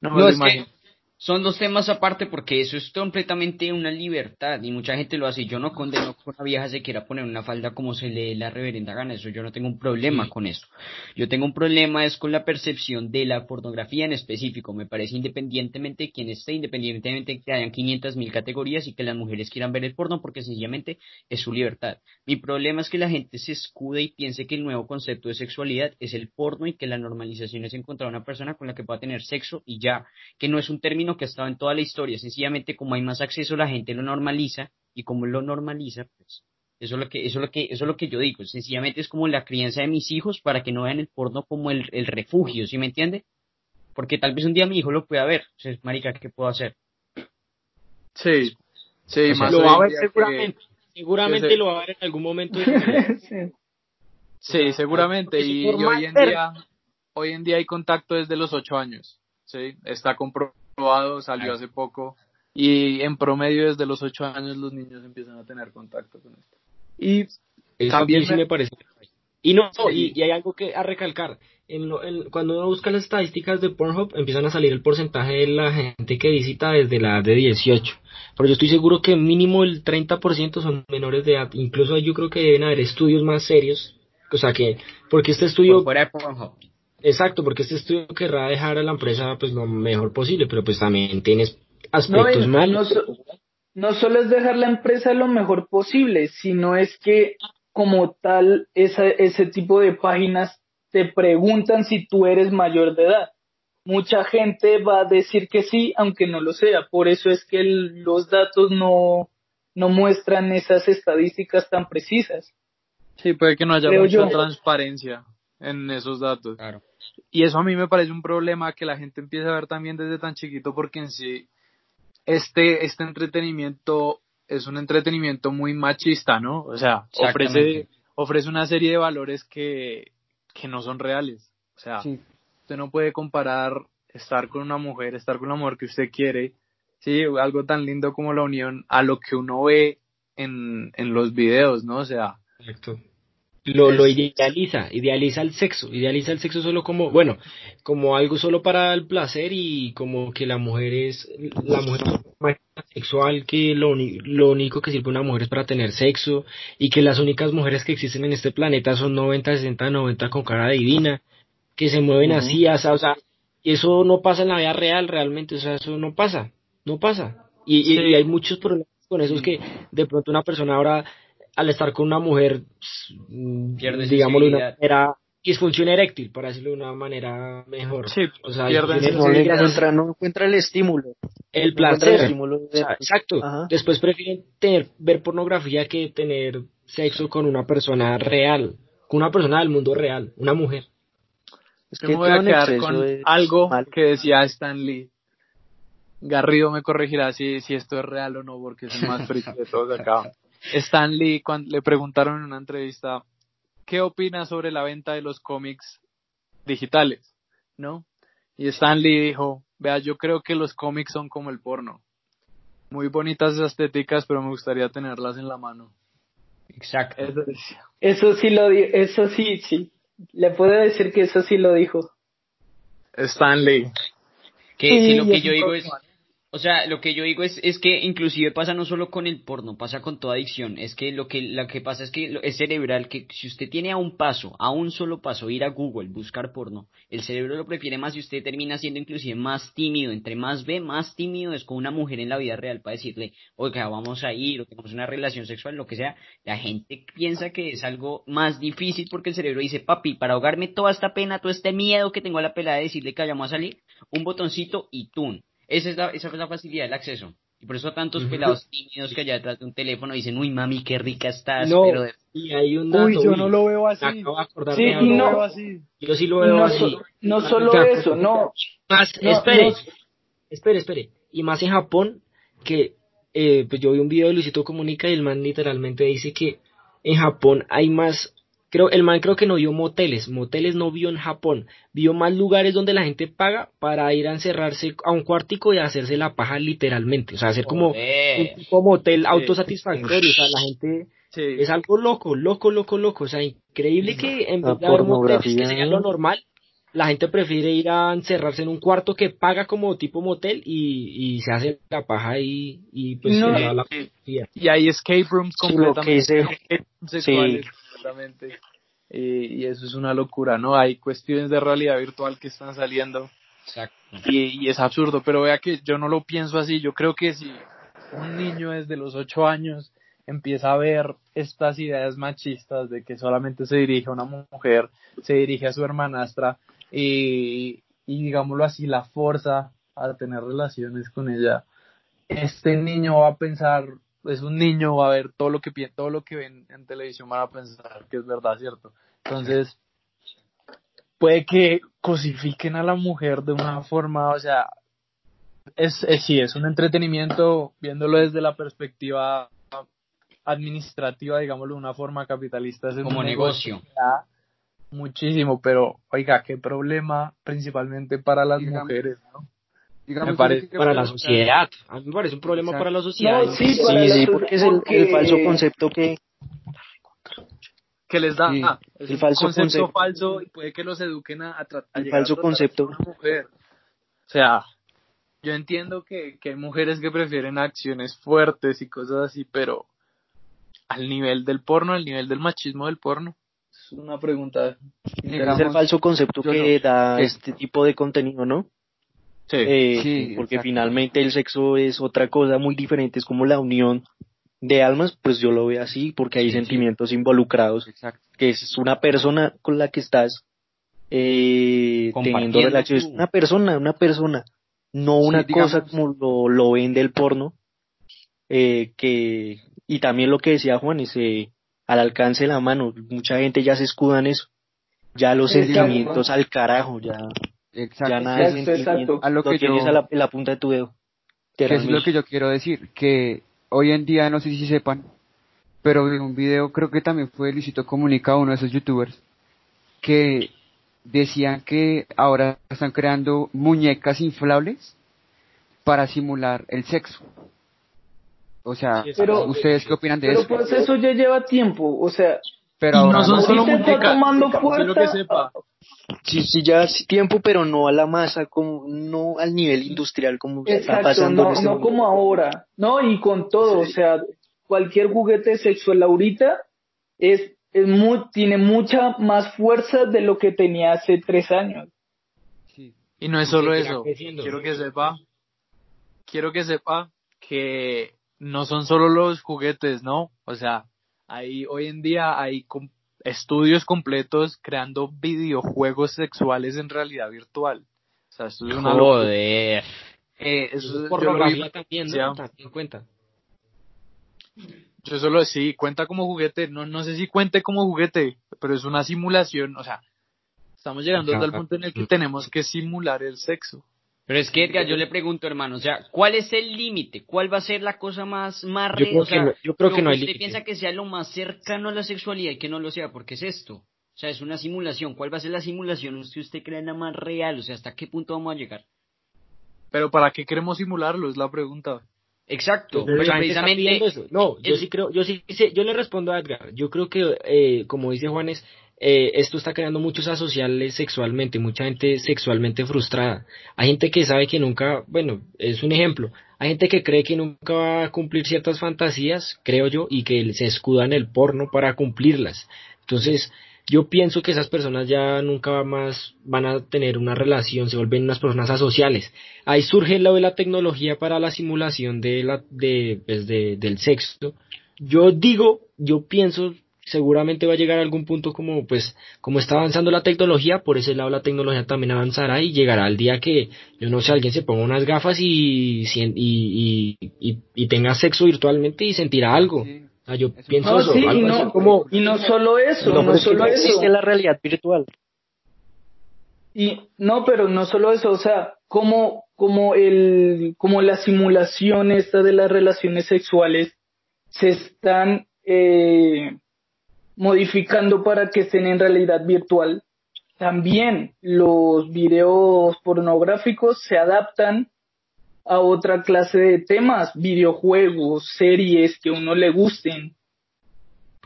No me No, lo que imagino. Son dos temas aparte porque eso es completamente una libertad y mucha gente lo hace. Yo no condeno que una vieja se quiera poner una falda como se le dé la reverenda gana, eso yo no tengo un problema con eso. Yo tengo un problema es con la percepción de la pornografía en específico. Me parece independientemente de quién esté, independientemente de que hayan 500 mil categorías y que las mujeres quieran ver el porno porque sencillamente es su libertad. Mi problema es que la gente se escude y piense que el nuevo concepto de sexualidad es el porno y que la normalización es encontrar una persona con la que pueda tener sexo y ya que no es un término que ha estado en toda la historia, sencillamente como hay más acceso la gente lo normaliza y como lo normaliza, pues eso es lo que eso es lo que eso es lo que yo digo, sencillamente es como la crianza de mis hijos para que no vean el porno como el, el refugio, ¿sí me entiende? Porque tal vez un día mi hijo lo pueda ver, entonces, marica, ¿qué puedo hacer? Sí, sí, O sea, más lo va a ver que- seguramente. Seguramente lo va a ver en algún momento. Sí. Sí, seguramente. porque Y, y hoy en día, hoy en día hay contacto desde los ocho años. Sí, está comprobado, salió Claro. hace poco. Y en promedio desde los ocho años los niños empiezan a tener contacto con esto. Y Eso También sí me- parece. Y no, Sí. y, y hay algo que a recalcar. En lo- en- cuando uno busca las estadísticas de Pornhub, empiezan a salir el porcentaje de la gente que visita desde la edad de 18. Pero yo estoy seguro que mínimo el 30% son menores de edad. Incluso yo creo que deben haber estudios más serios. O sea que, porque este Por estudio, fuera de Pornhub. Exacto, porque este estudio querrá dejar a la empresa pues lo mejor posible, pero pues también tienes aspectos no, malos. so- no solo es dejar la empresa lo mejor posible, sino es que como tal esa, ese tipo de páginas te preguntan si tú eres mayor de edad. Mucha gente va a decir que sí, aunque no lo sea. Por eso es que el- los datos no, no muestran esas estadísticas tan precisas. sí, puede que no haya Creo mucha yo. transparencia en esos datos. Claro. Y eso a mí me parece un problema que la gente empieza a ver también desde tan chiquito porque en sí este, este entretenimiento es un entretenimiento muy machista, ¿no? O sea, ofrece, ofrece una serie de valores que, que no son reales. O sea, Sí. usted no puede comparar estar con una mujer, estar con la mujer que usted quiere, sí, algo tan lindo como la unión, a lo que uno ve en, en los videos, ¿no? O sea, Exacto. Lo, idealiza, idealiza el sexo, idealiza el sexo solo como, bueno, como algo solo para el placer y como que la mujer es, la mujer sexual, que lo, lo único que sirve una mujer es para tener sexo y que las únicas mujeres que existen en este planeta son 90, 60, 90 con cara divina, que se mueven así, o sea, o sea, y eso no pasa en la vida real realmente, o sea, eso no pasa, no pasa. Y, y hay muchos problemas con eso, es que de pronto una persona ahora al estar con una mujer, mm, Pierde digámoslo de una manera, disfunción eréctil, para decirlo de una manera mejor. Sí, o sea, No encuentra, no encuentra el estímulo. el No encuentra el placer. O sea, exacto. Ajá. Después prefieren tener, ver pornografía que tener sexo con una persona real, con una persona del mundo real, una mujer. Es que me voy a quedar con algo malo. que decía Stan Lee. Garrido me corregirá si, si esto es real o no, porque es el más friki de todos acá. Stan Lee, cuando le preguntaron en una entrevista, ¿qué opina sobre la venta de los cómics digitales? ¿No? Y Stan Lee dijo, vea, yo creo que los cómics son como el porno. Muy bonitas esas estéticas, pero me gustaría tenerlas en la mano. Exacto. Eso sí lo di eso sí, sí. Le puedo decir que eso sí lo dijo. Stan Lee. Que Sí, si lo que yo digo es. O sea, lo que yo digo es, es que inclusive pasa no solo con el porno, pasa con toda adicción. Es que lo que, lo que pasa es que es cerebral, que si usted tiene a un paso, a un solo paso, ir a Google, buscar porno, el cerebro lo prefiere más y usted termina siendo inclusive más tímido. Entre más ve, más tímido es con una mujer en la vida real para decirle, oiga, vamos a ir, o tenemos una relación sexual, lo que sea. La gente piensa que es algo más difícil porque el cerebro dice, papi, para ahogarme toda esta pena, todo este miedo que tengo a la pelada de decirle que vayamos a salir, un botoncito y tun. Esa es la, esa es la facilidad del acceso. Y por eso tantos pelados tímidos que allá detrás de un teléfono dicen, uy mami, qué rica estás, No, pero de- y hay un dato. Uy, yo uy, no lo veo así. acabo de Sí, algo. No- lo veo así. Yo sí lo veo no, así. so- no solo eso, no. Más, No, espere, no. espere, espere. Y más en Japón, que eh, pues yo vi un video de Luisito Comunica y el man literalmente dice que en Japón hay más, creo, el man creo que no vio moteles, moteles no vio en Japón, vio más lugares donde la gente paga para ir a encerrarse a un cuartico y hacerse la paja literalmente, o sea, hacer como un tipo motel autosatisfactorio, o sea, la gente Sí. es algo loco, loco, loco, loco. O sea, increíble que en La vez de haber moteles que sería lo normal, la gente prefiere ir a encerrarse en un cuarto que paga como tipo motel y, y se hace la paja y, y pues No. se la Sí. policía. Y hay escape rooms Sí, lo que completamente es Y, y eso es una locura, ¿no? Hay cuestiones de realidad virtual que están saliendo Exacto. y, y es absurdo, pero vea que yo no lo pienso así. Yo creo que si un niño desde los ocho años empieza a ver estas ideas machistas de que solamente se dirige a una mujer, se dirige a su hermanastra y, y digámoslo así, la forza a tener relaciones con ella, este niño va a pensar, es un niño, va a ver todo lo que pi- todo lo que ven en televisión, van a pensar que es verdad, ¿cierto? Entonces, puede que cosifiquen a la mujer de una forma, o sea, es, es sí, es un entretenimiento viéndolo desde la perspectiva administrativa, digámoslo de una forma capitalista. Es Como un negocio. muchísimo, pero oiga, qué problema principalmente para las Digamos- mujeres, ¿no? Digamos, Me parece- Para la sociedad. A mí me parece un problema Exacto. para la sociedad. No, sí, para Sí, la sí, porque es el, porque- el falso concepto que, que les da Sí, ah, es el un falso concepto concepto. falso y puede que los eduquen a, a tra- a El a falso tratar concepto. a una mujer. O sea, yo entiendo que, que hay mujeres que prefieren acciones fuertes y cosas así, pero al nivel del porno, al nivel del machismo del porno, es una pregunta. es Digamos, el falso concepto que no- da este tipo de contenido, ¿no? Sí. Eh, Sí, porque exacto. finalmente el sexo es otra cosa muy diferente, es como la unión de almas, pues yo lo veo así, porque hay Sí, sí. sentimientos involucrados, Exacto. que es una persona con la que estás eh, teniendo relaciones, tú. una persona, una persona, no Sí, una digamos- cosa como lo, lo vende el porno, eh, que, y también lo que decía Juan, es eh, al alcance de la mano, mucha gente ya se escuda en eso, ya los sentimientos al carajo, ya, Exacto. ya nada Exacto, exacto. A lo que yo- a la, en la punta de tu dedo. Que eso es lo que yo quiero decir, que hoy en día, no sé si sepan, pero vi un video, creo que también fue Luisito Comunica, uno de esos youtubers, que decían que ahora están creando muñecas inflables para simular el sexo. O sea, Pero- ¿ustedes qué opinan de Pero eso? pues eso ya lleva tiempo, o sea, Pero ahora no son no. solo está tomando quiero que fuerza. sepa. Sí, sí, ya hace tiempo, pero no a la masa, como, no al nivel industrial como está Exacto, pasando en no, este no momento. como ahora, ¿no? Y con todo, o sea, cualquier juguete sexual ahorita es, es muy, tiene mucha más fuerza de lo que tenía hace tres años. Sí. Y no es solo eso. creciendo. Quiero que sepa, quiero que sepa que no son solo los juguetes, ¿no? O sea, hay hoy en día hay com- estudios completos creando videojuegos sexuales en realidad virtual. O sea, esto es una. Joder. Eh, eso vi pornografía también. ¿no? Cuenta. Yo solo sí, cuenta como juguete, no, no sé si cuente como juguete, pero es una simulación, o sea, estamos llegando Ajá. al punto en el que tenemos que simular el sexo. Pero es que Edgar, yo le pregunto, hermano, o sea, ¿cuál es el límite? ¿Cuál va a ser la cosa más, más Yo re- creo o sea, que no- yo creo lo que no hay usted límite. piensa que sea lo más cercano a la sexualidad y que no lo sea, porque es esto. O sea, es una simulación. ¿Cuál va a ser la simulación que usted cree la más real? O sea, ¿hasta qué punto vamos a llegar? Pero ¿para qué queremos simularlo? Es la pregunta. Exacto, pero precisamente eso. No, yo sí creo, yo sí, sé- yo le respondo a Edgar. Yo creo que, eh, como dice Juanes, eh, esto está creando muchos asociales sexualmente, mucha gente sexualmente frustrada. Hay gente que sabe que nunca, bueno, es un ejemplo. hay gente que cree que nunca va a cumplir ciertas fantasías, creo yo, y que se escuda en el porno para cumplirlas. Entonces, yo pienso que esas personas ya nunca más van a tener una relación, se vuelven unas personas asociales. Ahí surge lo de la tecnología para la simulación de la, de, pues de, del sexo. Yo digo, yo pienso, seguramente va a llegar a algún punto como, pues, como está avanzando la tecnología, por ese lado la tecnología también avanzará y llegará al día que, yo no sé, alguien se ponga unas gafas y, y, y, y, y tenga sexo virtualmente y sentirá algo. Sí. O sea, yo Eso pienso No, eso, sí, algo y así no, como, y no solo eso, No, solo eso. existe la realidad virtual. Y no, pero no solo eso, o sea, como, como el, como la simulación esta de las relaciones sexuales se están eh, modificando para que estén en realidad virtual, también los videos pornográficos se adaptan a otra clase de temas, videojuegos, series que a uno le gusten.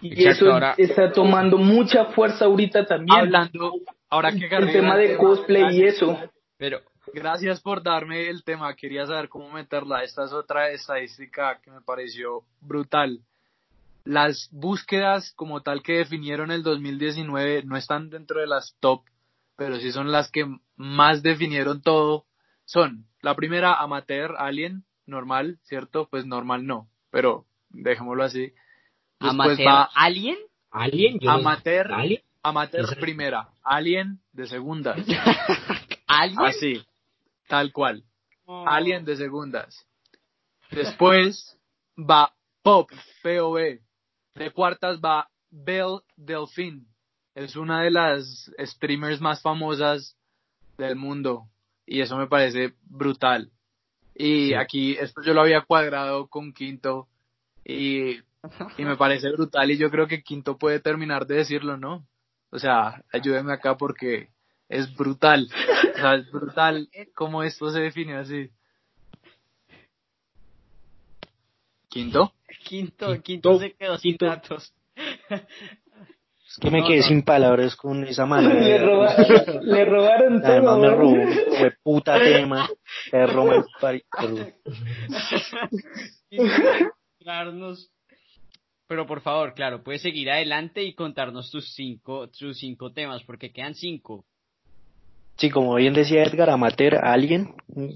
Y Exacto, eso ahora- está tomando mucha fuerza ahorita también. Hablando, ahora que el tema el de cosplay y eso. Pero, Gracias por darme el tema. Quería saber cómo meterla. Esta es otra estadística que me pareció brutal. Las búsquedas como tal que definieron el 2019 no están dentro de las top, pero sí son las que más definieron todo. Son la primera amateur, alien, normal, ¿cierto? Pues normal no, pero dejémoslo así. Después amateur va alien, Alien, yo no- Amateur. Alien, amateur primera, alien de segunda. alien. Así, tal cual. Alien de segundas. Después va Pop, POV. De cuartas va Belle Delphine. Es una de las streamers más famosas del mundo. Y eso me parece brutal. Y Sí. aquí, esto yo lo había cuadrado con Quinto. Y, y me parece brutal. Y yo creo que Quinto puede terminar de decirlo, ¿no? O sea, ayúdeme acá porque es brutal. O sea, es brutal cómo esto se define así. ¿Quinto? Quinto, Quinto, se quedó sin quinto. datos. Es que me No, quedé no. sin palabras con esa mano. Le, roba- le robaron todo. Además me robó, fue puta tema. Perro. Mostrarnos- Pero por favor, claro, puedes seguir adelante y contarnos tus cinco, tus cinco temas, porque quedan cinco. Sí, como bien decía Edgar, amateur, alien. Mm,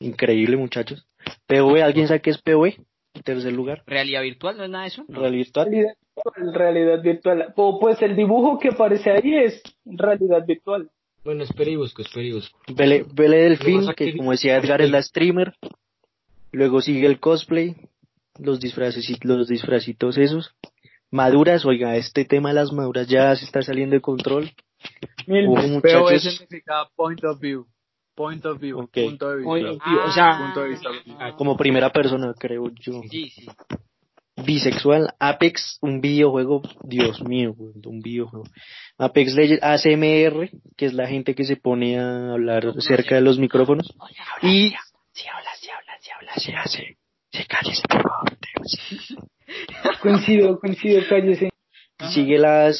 Increíble, muchachos. PV, ¿alguien sabe qué es PV? Tercer lugar, ¿Realidad virtual no es nada de eso? No. realidad virtual. Realidad virtual, realidad virtual. O, pues el dibujo que aparece ahí es realidad virtual. Bueno, espere y busco, espere y busco. Vele, Vele Delfín, que como decía Edgar es la streamer. Luego sigue el cosplay, los disfraces, los disfracitos esos. Maduras, oiga, este tema de las maduras ya se está saliendo de control. Mil. POV muchachos, significa point of view. Point of view. Punto de vista. Oye, Ah, o sea, punto de vista. como primera persona, creo yo. Sí, sí. Bisexual, Apex, un videojuego, Dios mío, un videojuego. Apex Legends, ASMR, que es la gente que se pone a hablar cerca de los micrófonos. Y si habla, si habla, si habla, si hace, si cállese, por favor. Coincido, coincido, cállese. Sigue las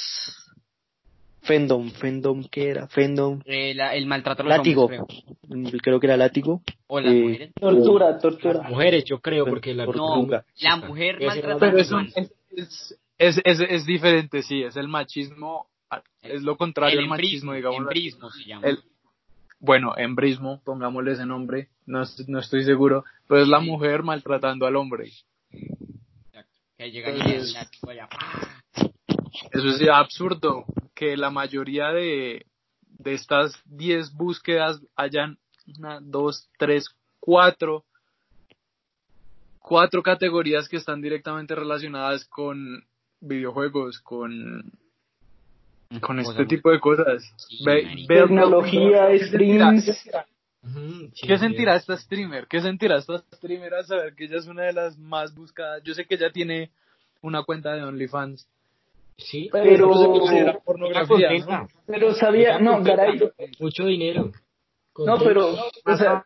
Fendom, Fendom, ¿qué era? Fendom, Eh, la- el maltrato a los Látigo. hombres, creo. creo que era látigo. O las Eh, mujeres. Tortura, tortura. mujeres, yo creo, porque la No, la mujer maltrata a Pero los es, hombres. es, es, es, es diferente, sí, es el machismo, es lo contrario al machismo, digamos. embrismo se llama. El, bueno, embrismo, pongámosle ese nombre, no, no estoy seguro, pero es la Sí. mujer maltratando al hombre. Exacto. Que llega y el látigo allá, ¡pah! Eso es absurdo, que la mayoría de, de estas 10 búsquedas hayan una, dos, tres, cuatro, cuatro categorías que están directamente relacionadas con videojuegos, con, con este tipo de cosas. Sí, Tecnología, ¿qué sentirá- streams. Sí, ¿Qué sí. sentirá esta streamer? ¿Qué sentirá esta streamer al saber que ella es una de las más buscadas? Yo sé que ella tiene una cuenta de OnlyFans. Sí, Pero- Está pornografía, contenta. ¿no? Pero sabía, no, Garay, Mucho dinero. no, pero, o sea,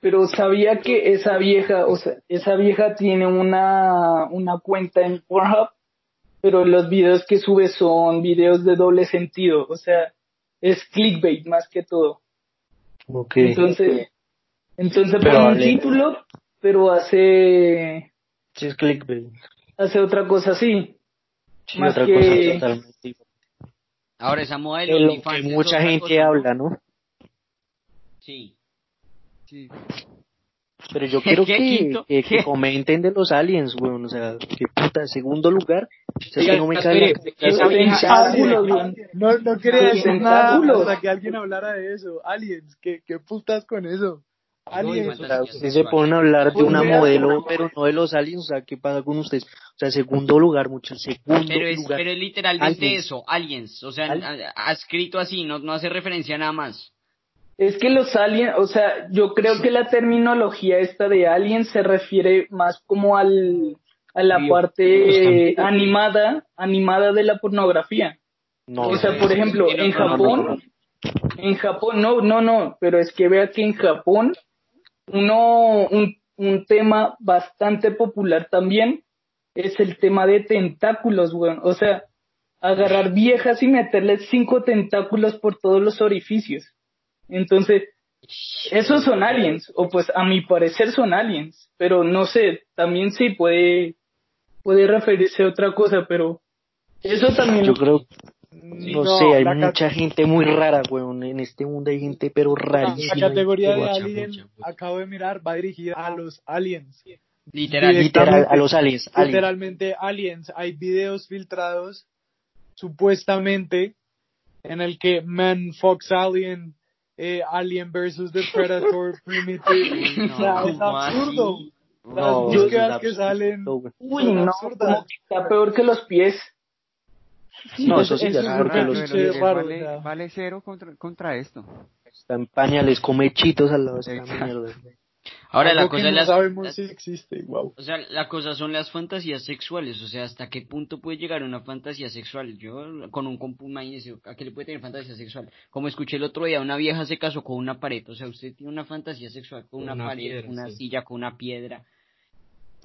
pero sabía que esa vieja, o sea, esa vieja tiene una, una cuenta en Pornhub, pero los videos que sube son videos de doble sentido, o sea, es clickbait más que todo. Ok. Entonces, Entonces Pero pone un Ale- título, pero hace, Sí, es clickbait. Hace otra cosa así. Sí, Más otra que- cosa totalmente. Ahora esa moda de lo que es mucha gente habla, ¿no? Sí. Sí. Pero yo quiero ¿Qué, que, que, que comenten de los aliens, weón. O sea, qué puta, segundo lugar. O sea, Oiga, no me cae. No, no quería decir nada hasta que alguien hablara de eso. Aliens, ¿qué, qué putas con eso? Aliens. O sea, ustedes se ponen a hablar de Pues una modelo, pero no de los aliens. O sea, ¿qué pasa con ustedes? O sea, segundo lugar, mucho. Segundo Pero es, lugar. pero es literalmente Aliens. eso, aliens. O sea, Aliens. ha, escrito así, no, no hace referencia a nada más. Es que los aliens, o sea, yo creo que la terminología esta de aliens se refiere más como al, a la parte los animada, animada de la pornografía. No, o sea, no, por ejemplo, en no, no, Japón, en Japón, no, no, no, pero es que vea que en Japón, uno, un, un tema bastante popular también es el tema de tentáculos, weón. O sea, agarrar viejas y meterles cinco tentáculos por todos los orificios. Entonces, esos son aliens, o pues a mi parecer son aliens, pero no sé, también sí puede, puede referirse a otra cosa, pero eso también Yo creo, Sí, no, sé, hay mucha gente muy rara, weón. En este mundo hay gente, pero rarísima. la categoría de alien, mucha, acabo de mirar, va dirigida a los aliens. Literal. Literal, a los aliens. Literalmente aliens. Hay videos filtrados, supuestamente, en el que Man Fox Alien, eh, Alien versus The Predator Primitive. Uy, o sea, no, es ¿cómo absurdo. así? Las No, búsquedas que salen. Uy, no, absurdas. como que está peor que los pies. No, eso sí eso ya es es porque raro. Miguel raro, vale, cero contra, contra esto. Está en pañales, come chitos al lado de esta mierda. Ahora la Algo cosa es no las, sabemos las- si existe, wow. o sea, la cosa son las fantasías sexuales, o sea, hasta qué punto puede llegar una fantasía sexual. Yo con un compu, imagínese, ¿a qué le puede tener fantasía sexual? Como escuché el otro día, una vieja se casó con una pared, o sea, usted tiene una fantasía sexual con una, Una pared, piedra, una sí. silla, con una piedra.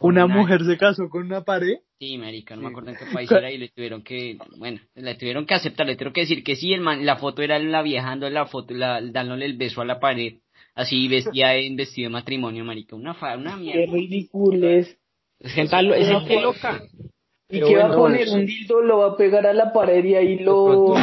Una una- mujer se casó con una pared. Sí, marica, no Sí. me acuerdo en qué país era y le tuvieron que, bueno, le tuvieron que aceptar, le tuvieron que decir que sí, el man, la foto era la vieja dando la foto, la, dándole el beso a la pared, así vestida en vestido de matrimonio, marica, una fa, una Qué mierda. ridículo es. Es gente, lo- es gente loca. ¿Y qué va a poner? Un dildo lo va a pegar a la pared y ahí lo...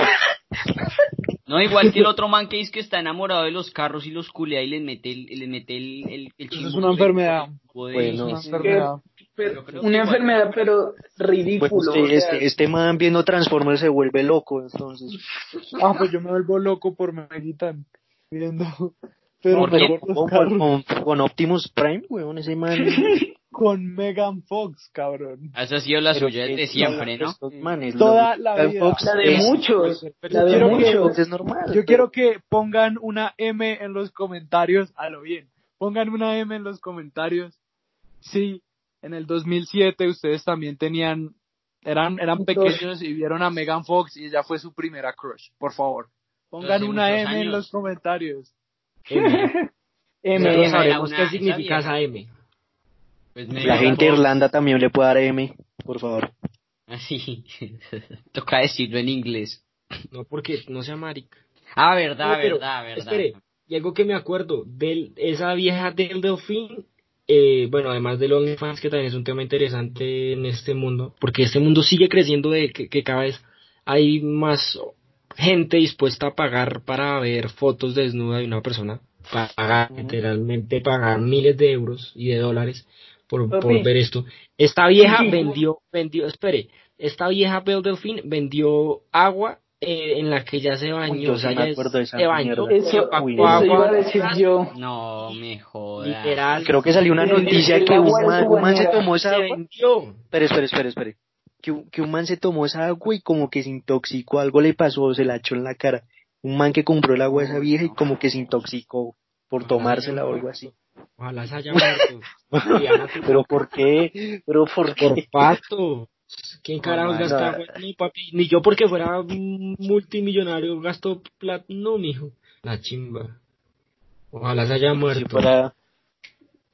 No, igual que el otro man que dice que está enamorado de los carros y los culea y les mete el, les mete el, el, el es una de- enfermedad. Bueno. Una sí, enfermedad. pero- una igual- enfermedad, pero ridículo. Bueno, este, o sea, este, este man viendo Transformers se vuelve loco, entonces. Ah, pues yo me vuelvo loco por Megitan. Viendo. Pero Con, con, con Optimus Prime, weón, ese man. Con Megan Fox, cabrón. Esa ha sido la Pero suya que de toda- siempre, ¿no? manes, Toda lo- la vida. Fox La de es- muchos. La de quiero que- muchos. es normal. Yo quiero que pongan una M en los comentarios, a lo bien. Pongan una M en los comentarios. Sí, en el 2007 ustedes también tenían, eran, eran pequeños y vieron a Megan Fox y ella fue su primera crush, por favor. Pongan una M en los comentarios. M. M, M. M. una- qué significa esa M. Pues me La gente de Irlanda también le puede dar M, por favor. Así, toca decirlo en inglés. No porque no sea marica. Ah, verdad, No, pero, verdad, verdad. Espere, y algo que me acuerdo, del, esa vieja del Delfín, eh, bueno, además del OnlyFans, que también es un tema interesante en este mundo, porque este mundo sigue creciendo de que, que cada vez hay más gente dispuesta a pagar para ver fotos desnuda de una persona, pagar, literalmente pagar miles de euros y de dólares por, por ver esto. Esta vieja vendió, vendió, espere, esta vieja Belle Delfín vendió agua eh, en la que ya se bañó, Uy, o sea, ya acuerdo de esa se bañó, Eso, empacó Uy, eso agua, iba a decir yo. No me jodas. literal, Creo que salió una El- noticia el que un man, un man se tomó esa se agua. vendió. Espere, espere, espere, espere. Que, un- que un man se tomó esa agua y como que se intoxicó, algo le pasó, se la echó en la cara. Un man que compró el agua de esa vieja y como que se intoxicó por tomársela o algo así. Ojalá se haya muerto. Diana, Pero ¿por qué? Pero ¿por qué? por pato. ¿Quién carajos no, gasta no. Ni papi, ni yo porque fuera multimillonario gasto plata, no, mijo. La chimba. Ojalá se haya muerto.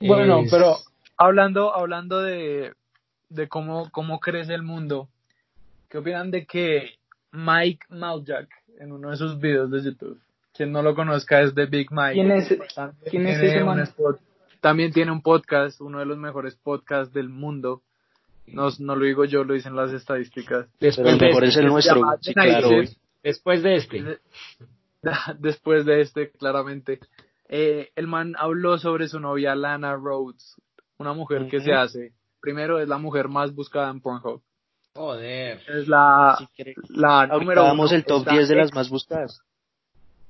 Bueno, Es- pero hablando, hablando de, de cómo, cómo crece el mundo, ¿qué opinan de que Mike Maljack, en uno de sus videos de YouTube, quien no lo conozca es The Big Mike. ¿Quién es, También quién es tiene ese un man? spot- también tiene un podcast, uno de los mejores podcasts del mundo. No, no lo digo yo, lo dicen las estadísticas. Pero Después el de mejor es este, el nuestro. llama Sí, The claro. Después de este. Después de este, claramente. Eh, el man habló sobre su novia Lana Rhodes, una mujer que se hace. Primero es la mujer más buscada en Pornhub. Joder. Es la, Si la número uno. el top Está 10 de las más buscadas.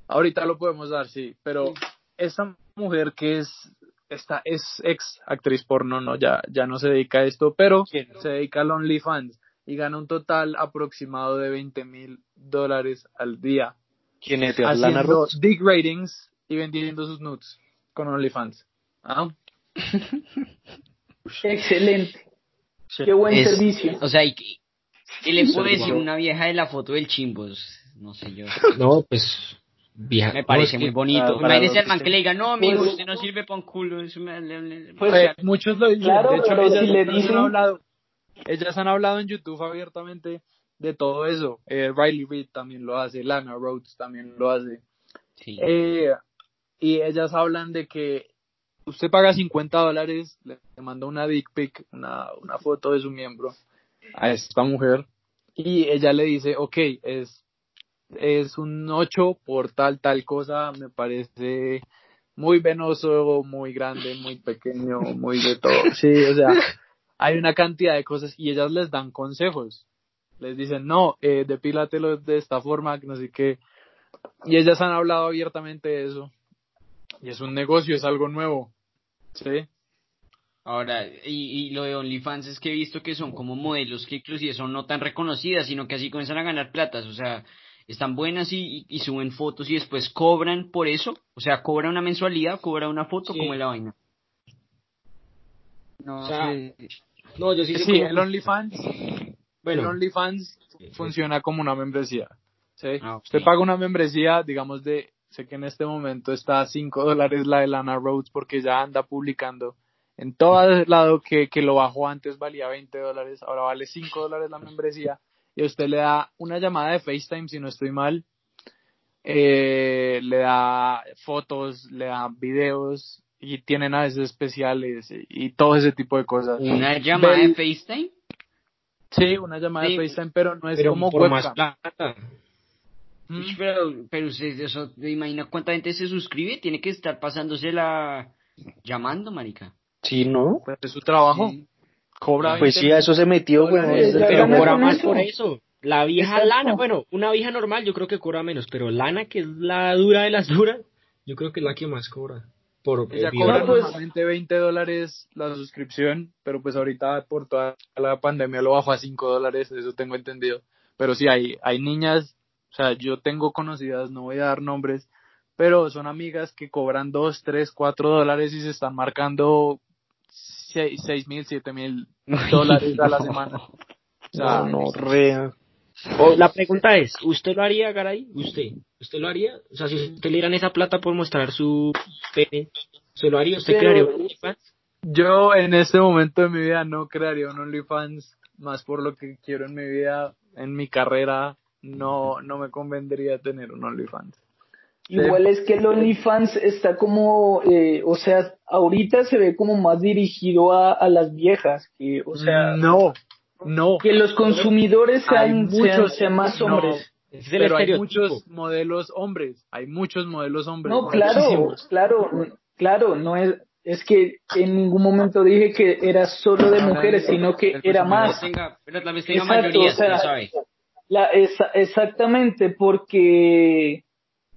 Ahorita lo podemos dar, sí, pero esta mujer que es esta es ex actriz porno, no ya ya no se dedica a esto, pero ¿Quién? se dedica al OnlyFans y gana un total aproximado de 20 mil dólares al día ¿Quién es? Lana haciendo Rhodes. dick ratings y vendiendo sus nudes con OnlyFans. ¿Ah? Excelente. Qué buen Es- servicio. O sea, ¿y qué, qué le puedo decir una vieja de la foto del chimbos? No sé yo. No, pues. Vieja, Me no, parece muy bonito. Imagínese al man que que le diga, no, amigo, Pues- usted no sirve para un culo. Eso me- le- le- Pues- Eh, muchos lo dicen. Claro, de hecho, pero ellas, si le dicen- han hablado, ellas han hablado en YouTube abiertamente de todo eso. Eh, Riley Reid también lo hace, Lana Rhodes también lo hace. Sí. Eh, y ellas hablan de que usted paga 50 dólares, le le manda una dick pic, una, una foto de su miembro a esta mujer y ella le dice, ok, es, es un 8 por tal, tal cosa, me parece muy venoso, muy grande, muy pequeño, muy de todo. Sí, o sea, hay una cantidad de cosas y ellas les dan consejos. Les dicen, no, eh, depílatelo de esta forma, que no sé qué. Y ellas han hablado abiertamente de eso. Y es un negocio, es algo nuevo. Sí. Ahora, y, y lo de OnlyFans es que he visto que son como modelos que inclusive son no tan reconocidas, sino que así comienzan a ganar platas. O sea, están buenas y, y, suben fotos y después cobran por eso. O sea, cobra una mensualidad, cobra una foto, Sí. como es la vaina. No O sea, sé. No, yo sí sé Sí, el OnlyFans, el OnlyFans funciona como una membresía. ¿sí? Ah. Usted paga una membresía, digamos, de, sé que en este momento está a 5 dólares la de Lana Rhodes porque ya anda publicando en todo lado que, que lo bajó antes valía 20 dólares, ahora vale 5 dólares la membresía y usted le da una llamada de FaceTime si no estoy mal, eh, le da fotos, le da videos y tienen a veces especiales y, y todo ese tipo de cosas. Una llamada Del- de FaceTime. Sí, una llamada Sí. de FaceTime, pero no es pero como por más webcam. plata. Mm. Pero, pero usted, eso, ¿te imagina cuánta gente se suscribe? Tiene que estar pasándose la llamando, marica. Sí, ¿no? Pues es su trabajo. Sí. Cobra Pues 20 sí, a eso se metió, güey. Ya Pero cobra más eso. por eso. La vieja Exacto. lana, bueno, una vieja normal yo creo que cobra menos, pero lana que es la dura de las duras, yo creo que es la que más cobra. Por Ella eh, cobra pues- normalmente 20 dólares la suscripción, pero pues ahorita por toda la pandemia lo bajó a 5 dólares, eso tengo entendido. Pero sí, hay, hay niñas, o sea, yo tengo conocidas, no voy a dar nombres, pero son amigas que cobran 2, 3, 4 dólares y se están marcando 6 mil, 7 mil dólares a la semana. O sea, No, no, re. O la pregunta es, ¿usted lo haría, Garay? ¿Usted? ¿Usted lo haría? O sea, si usted le dieran esa plata por mostrar su pene, ¿se lo haría? ¿Usted Pero- crearía un OnlyFans? Yo en este momento de mi vida no crearía un OnlyFans, más por lo que quiero en mi vida, en mi carrera, no, no me convendría tener un OnlyFans. Igual es que el OnlyFans está como, eh, o sea, ahorita se ve como más dirigido a, a las viejas, que, o sea, no, no. que los consumidores Hay sean, sean, muchos- sean más hombres. Ese es el Pero hay muchos modelos hombres, hay muchos modelos hombres. No, claro, muchísimos. claro, claro, no es, es que en ningún momento dije que era solo de mujeres, sino que era más. pero Exacto, o sea. La, esa- exactamente, porque,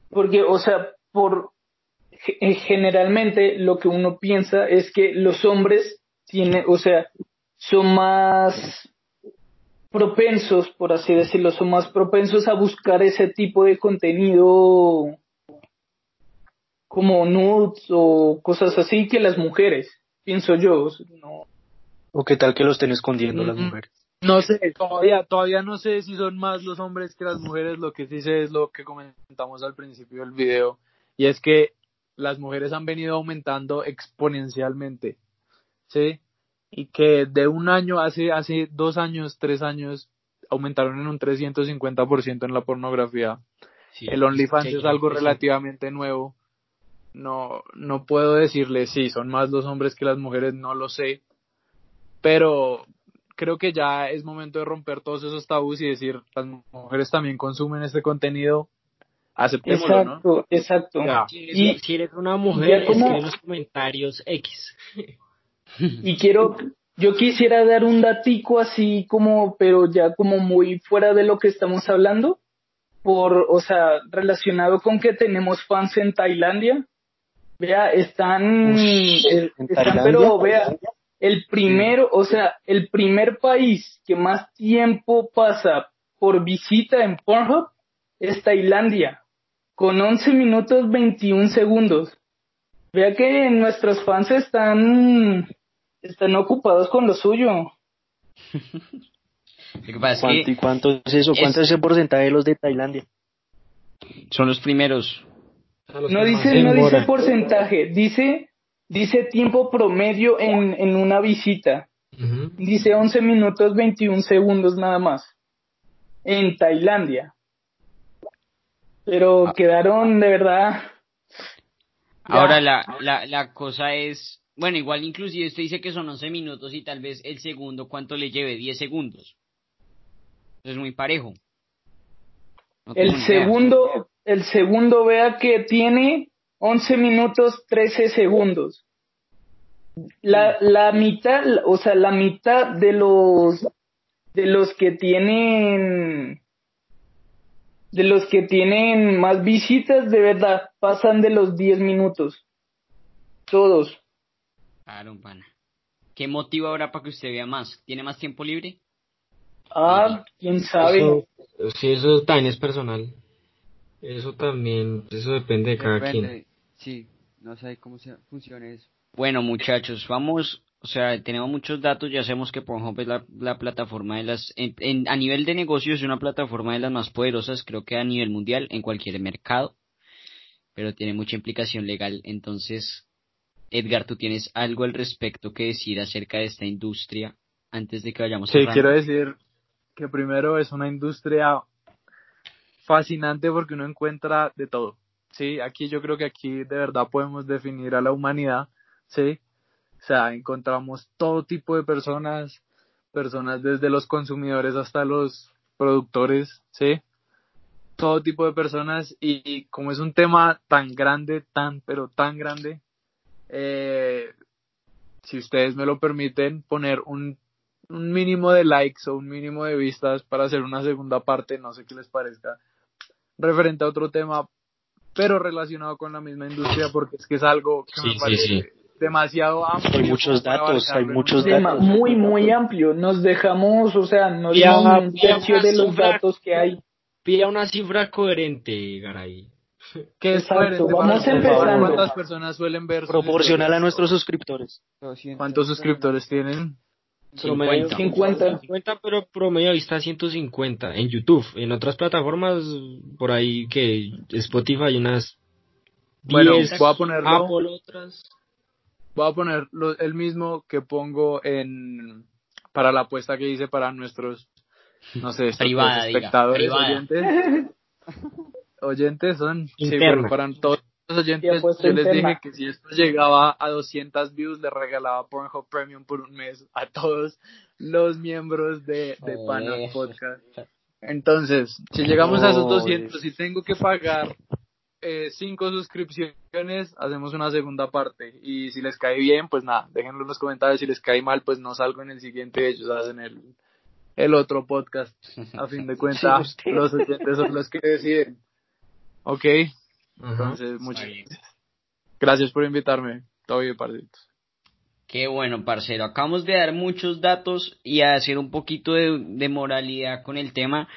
porque, o sea, por eh, generalmente lo que uno piensa es que los hombres tienen, o sea, son más propensos, por así decirlo, son más propensos a buscar ese tipo de contenido como nudes o cosas así que las mujeres, pienso yo. o sea, no. O qué tal que lo estén escondiendo las mujeres. No sé, todavía, todavía no sé si son más los hombres que las mujeres, lo que sí sé es lo que comentamos al principio del video, y es que las mujeres han venido aumentando exponencialmente, ¿sí? Y que de un año, hace, hace dos años, tres años, aumentaron en un 350% en la pornografía. Sí, el OnlyFans es algo relativamente nuevo. No, no puedo decirle sí, son más los hombres que las mujeres, no lo sé. Pero creo que ya es momento de romper todos esos tabús y decir, las mujeres también consumen este contenido, aceptémoslo, ¿no? Exacto, exacto. Si si eres una mujer, como- escribe en los comentarios X. Y quiero, yo quisiera dar un datico así como, pero ya como muy fuera de lo que estamos hablando, por, o sea, relacionado con que tenemos fans en Tailandia. Vea, están, eh, ¿en están, Tailandia? pero vea, el primero, o sea, el primer país que más tiempo pasa por visita en Pornhub es Tailandia, con 11 minutos 21 segundos. Vea que nuestros fans están, están ocupados con lo suyo. ¿Cuánto, ¿Y cuánto es eso? ¿Cuánto es, el porcentaje de los de Tailandia? son los primeros. Los No dice, no dice porcentaje, dice, dice tiempo promedio en, en una visita. Dice 11 minutos 21 segundos nada más. En Tailandia. Pero quedaron de verdad. Ahora la, la, la cosa es, bueno, igual inclusive usted dice que son 11 minutos y tal vez el segundo, ¿cuánto le lleve? 10 segundos. Es muy parejo. No El idea. segundo, el segundo vea que tiene 11 minutos 13 segundos. La, la mitad, o sea, la mitad de los, de los que tienen, de los que tienen más visitas de verdad pasan de los 10 minutos. Todos. Claro, pana. ¿Qué motivo habrá para que usted vea más? ¿Tiene más tiempo libre? Ah, quién sabe. Eso, sí, eso también es personal. Eso también, eso depende de cada quien. Sí, no sé cómo se funciona eso. Bueno, muchachos, vamos, o sea, tenemos muchos datos, ya sabemos que Pornhub es la, la plataforma de las, en- en- a nivel de negocios es una plataforma de las más poderosas, creo que a nivel mundial, en cualquier mercado, pero tiene mucha implicación legal, entonces, Edgar, ¿tú tienes algo al respecto que decir acerca de esta industria antes de que vayamos Sí, cerrando? quiero decir que primero es una industria fascinante porque uno encuentra de todo. Sí, aquí yo creo que aquí de verdad podemos definir a la humanidad, sí. O sea, encontramos todo tipo de personas, personas desde los consumidores hasta los productores, sí. Todo tipo de personas y, como es un tema tan grande, tan, pero tan grande, eh, si ustedes me lo permiten, poner un un mínimo de likes o un mínimo de vistas para hacer una segunda parte, no sé qué les parezca, referente a otro tema, pero relacionado con la misma industria, porque es que es algo que Sí, me sí, parece sí. demasiado amplio. Hay muchos datos, hay muchos datos. muy, muy amplio. Nos dejamos, o sea, no Ya, dimos un tercio de los datos que hay. Pida una cifra coherente, Garay. ¿Qué es Exacto, coherente vamos empezando. ¿Cuántas personas suelen ver? Proporcional a nuestros suscriptores. 200 ¿Cuántos suscriptores tienen? Promedio 50. 50, pero promedio de vista 150 en YouTube. En otras plataformas, por ahí que Spotify hay unas 10, Bueno, voy a ponerlo. Apple otras. Voy a poner lo- el mismo que pongo en para la apuesta que hice para nuestros, no sé, estos Privada, diga, espectadores, oyentes. oyentes son, sí, Interna. bueno, para todos los oyentes, yo les dije que si esto llegaba a 200 views, le regalaba Pornhub Premium por un mes a todos los miembros de, de Pana Joder. Podcast. Entonces, si llegamos a esos Joder. 200 y tengo que pagar eh, cinco suscripciones, hacemos una segunda parte. Y si les cae bien, pues nada, déjenlo en los comentarios. Si les cae mal, pues no salgo en el siguiente, ellos hacen el, el otro podcast. A fin de cuentas, los oyentes son los que deciden. Ok, Entonces, muchas gracias. Por invitarme. Todo bien, parditos. Qué bueno, parcero. Acabamos de dar muchos datos y a hacer un poquito de, de moralidad con el tema,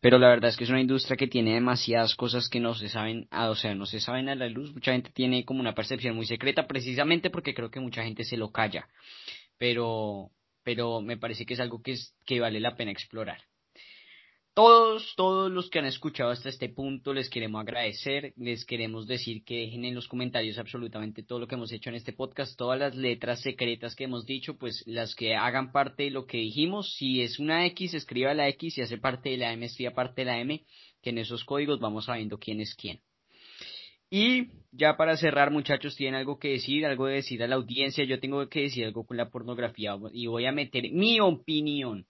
pero la verdad es que es una industria que tiene demasiadas cosas que no se saben, ah, o sea, no se saben a la luz. Mucha gente tiene como una percepción muy secreta, precisamente porque creo que mucha gente se lo calla. Pero, pero me parece que es algo que, es, que vale la pena explorar. Todos, todos los que han escuchado hasta este punto, les queremos agradecer, les queremos decir que dejen en los comentarios absolutamente todo lo que hemos hecho en este podcast, todas las letras secretas que hemos dicho, pues las que hagan parte de lo que dijimos, si es una X, escriba la X, si hace parte de la M, escriba parte de la M, que en esos códigos vamos sabiendo quién es quién. Y ya para cerrar, muchachos, ¿tienen algo que decir? ¿Algo de decir a la audiencia? Yo tengo que decir algo con la pornografía y voy a meter mi opinión.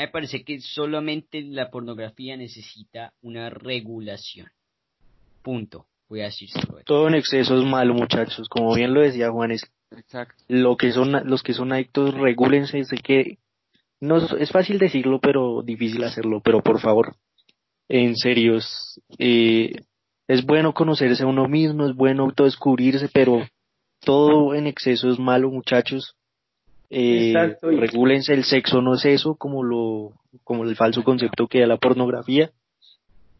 A mí me parece que solamente la pornografía necesita una regulación. Punto. Voy a decir solo eso. Todo en exceso es malo, muchachos. Como bien lo decía Juanes, Exacto. lo que son, los que son adictos, regúlense. Sé que no es- es fácil decirlo, pero difícil hacerlo. Pero por favor, en serio, es, eh, es bueno conocerse a uno mismo, es bueno autodescubrirse, pero todo en exceso es malo, muchachos. Eh, Exacto, regúlense, el sexo no es eso, como lo, como el falso concepto que da la pornografía.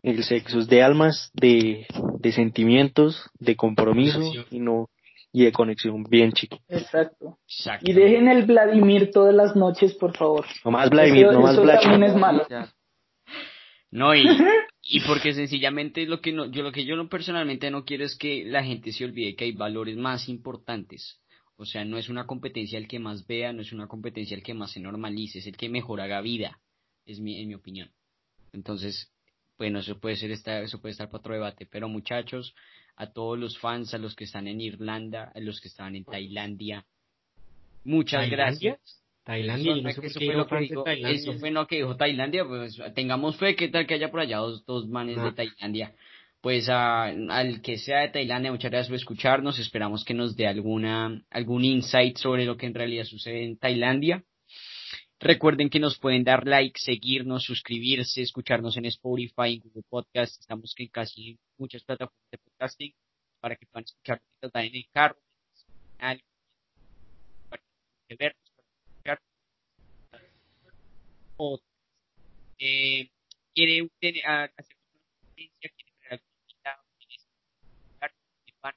El sexo es de almas, de, de sentimientos, de compromiso y no, y de conexión bien chico. Exacto. Exacto. Y dejen el Vladimir todas las noches, por favor. No más Vladimir, Eso- no más eso Vlad. también es malo. No, y, y porque sencillamente lo que no, yo lo que yo no personalmente no quiero es que la gente se olvide que hay valores más importantes. O sea, no es una competencia el que más vea, no es una competencia el que más se normalice, es el que mejor haga vida, es mi, en mi opinión. Entonces, bueno, eso puede ser esta, eso puede estar para otro debate. Pero muchachos, a todos los fans, a los que están en Irlanda, a los que estaban en Tailandia, muchas ¿Tailandia? gracias. Tailandia, yo no Eso sé por fue lo que dijo- Tailandia. eso fue lo que dijo Tailandia, pues tengamos fe, que tal que haya por allá dos, dos manes de Ah. Tailandia. Pues a- al que sea de Tailandia, muchas gracias por escucharnos, esperamos que nos dé alguna, algún insight sobre lo que en realidad sucede en Tailandia. Recuerden que nos pueden dar like, seguirnos, suscribirse, escucharnos en Spotify, en Google Podcast, estamos en casi muchas plataformas de podcasting para que puedan escucharnos también en el carro, escuchar. O eh, quiere ah, hacer una conferencia, quiere traer algún invitado, quiere participar,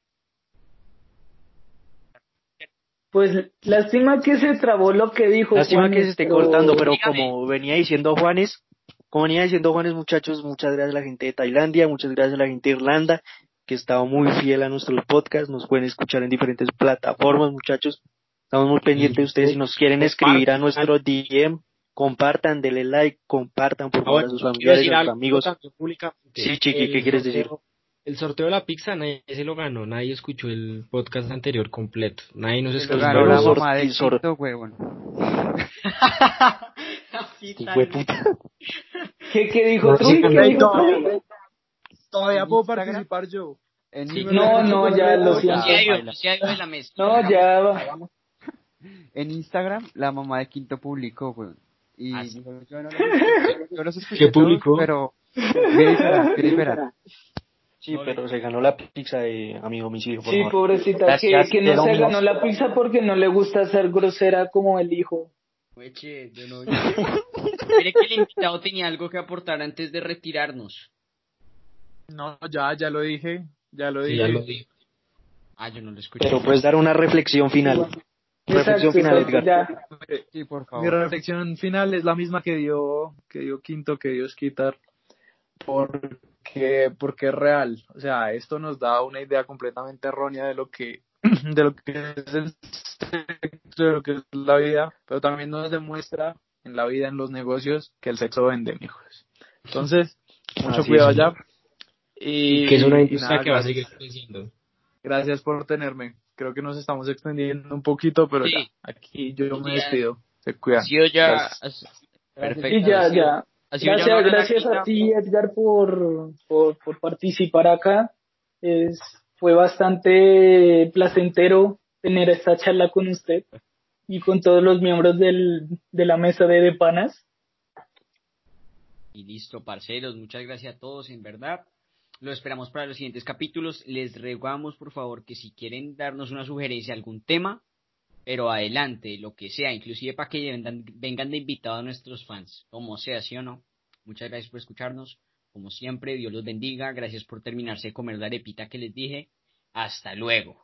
Pues lástima que se trabó lo que dijo. Lástima Juanes, que se esté pero- cortando, pero dígame. como venía diciendo Juanes, como venía diciendo Juanes, muchachos, muchas gracias a la gente de Tailandia, muchas gracias a la gente de Irlanda, que estaba muy fiel a nuestros podcasts, nos pueden escuchar en diferentes plataformas, muchachos. Estamos muy pendientes de ustedes, si nos quieren escribir a nuestro DM, compartan, denle like, compartan por favor a sus familiares, a sus amigos. Sí, Chiqui, ¿qué quieres decir? Sorteo- El sorteo de la pizza nadie se lo ganó, nadie escuchó el podcast anterior completo, nadie nos escuchó. ganó la mamá de y sor- Quinto, huevón. ¿Qué, qué dijo No, Tui? sí, ¿Qué no, dijo? Todavía ¿En puedo participar yo. En Sí, Instagram- No, no, ya lo siento. Sí hay uno, sí hay uno en la mesa. No, ya va. En Instagram, la mamá de Quinto publicó, weón. Y Ah, sí. yo no los escuché, yo los escuché ¿Qué publicó? todos, pero Sí, pero se ganó la pizza de a mi domicilio, por Sí, favor. pobrecita, que, Gracias, que te no se ganó la pizza porque no le gusta ser grosera como el hijo. Eche, yo no. Mire que el invitado tenía algo que aportar antes de retirarnos. No, ya, ya lo dije, ya lo Sí, dije. ya lo dije. Ah, yo no lo escuché. Pero puedes dar una reflexión final. Reflexión final, Edgar. ya. Sí, por Mi favor. reflexión final es la misma que dio, que dio Quinto, que dio Skitar, porque, porque es real. O sea, esto nos da una idea completamente errónea de lo que, de lo que es el sexo, de lo que es la vida, pero también nos demuestra en la vida, en los negocios, que el sexo vende, mijos. Entonces, mucho Así cuidado es. allá. Y, que es una y industria nada, que va a seguir creciendo. Gracias por tenerme. Creo que nos estamos extendiendo un poquito, pero Sí. ya, aquí yo me despido. Se cuidan. Ya. Gracias. Perfecto. Sí, ya, ya. Gracias, gracias a ti, Edgar, por, por, por participar acá. Es, fue bastante placentero tener esta charla con usted y con todos los miembros del, de la mesa de, de panas. Y listo, parceros. Muchas gracias a todos, en verdad. Lo esperamos para los siguientes capítulos. Les rogamos, por favor, que si quieren darnos una sugerencia, algún tema, pero adelante, lo que sea, inclusive para que vengan, de invitado a nuestros fans, como sea, sí o no. Muchas gracias por escucharnos. Como siempre, Dios los bendiga. Gracias por terminarse de comer la arepita que les dije. Hasta luego.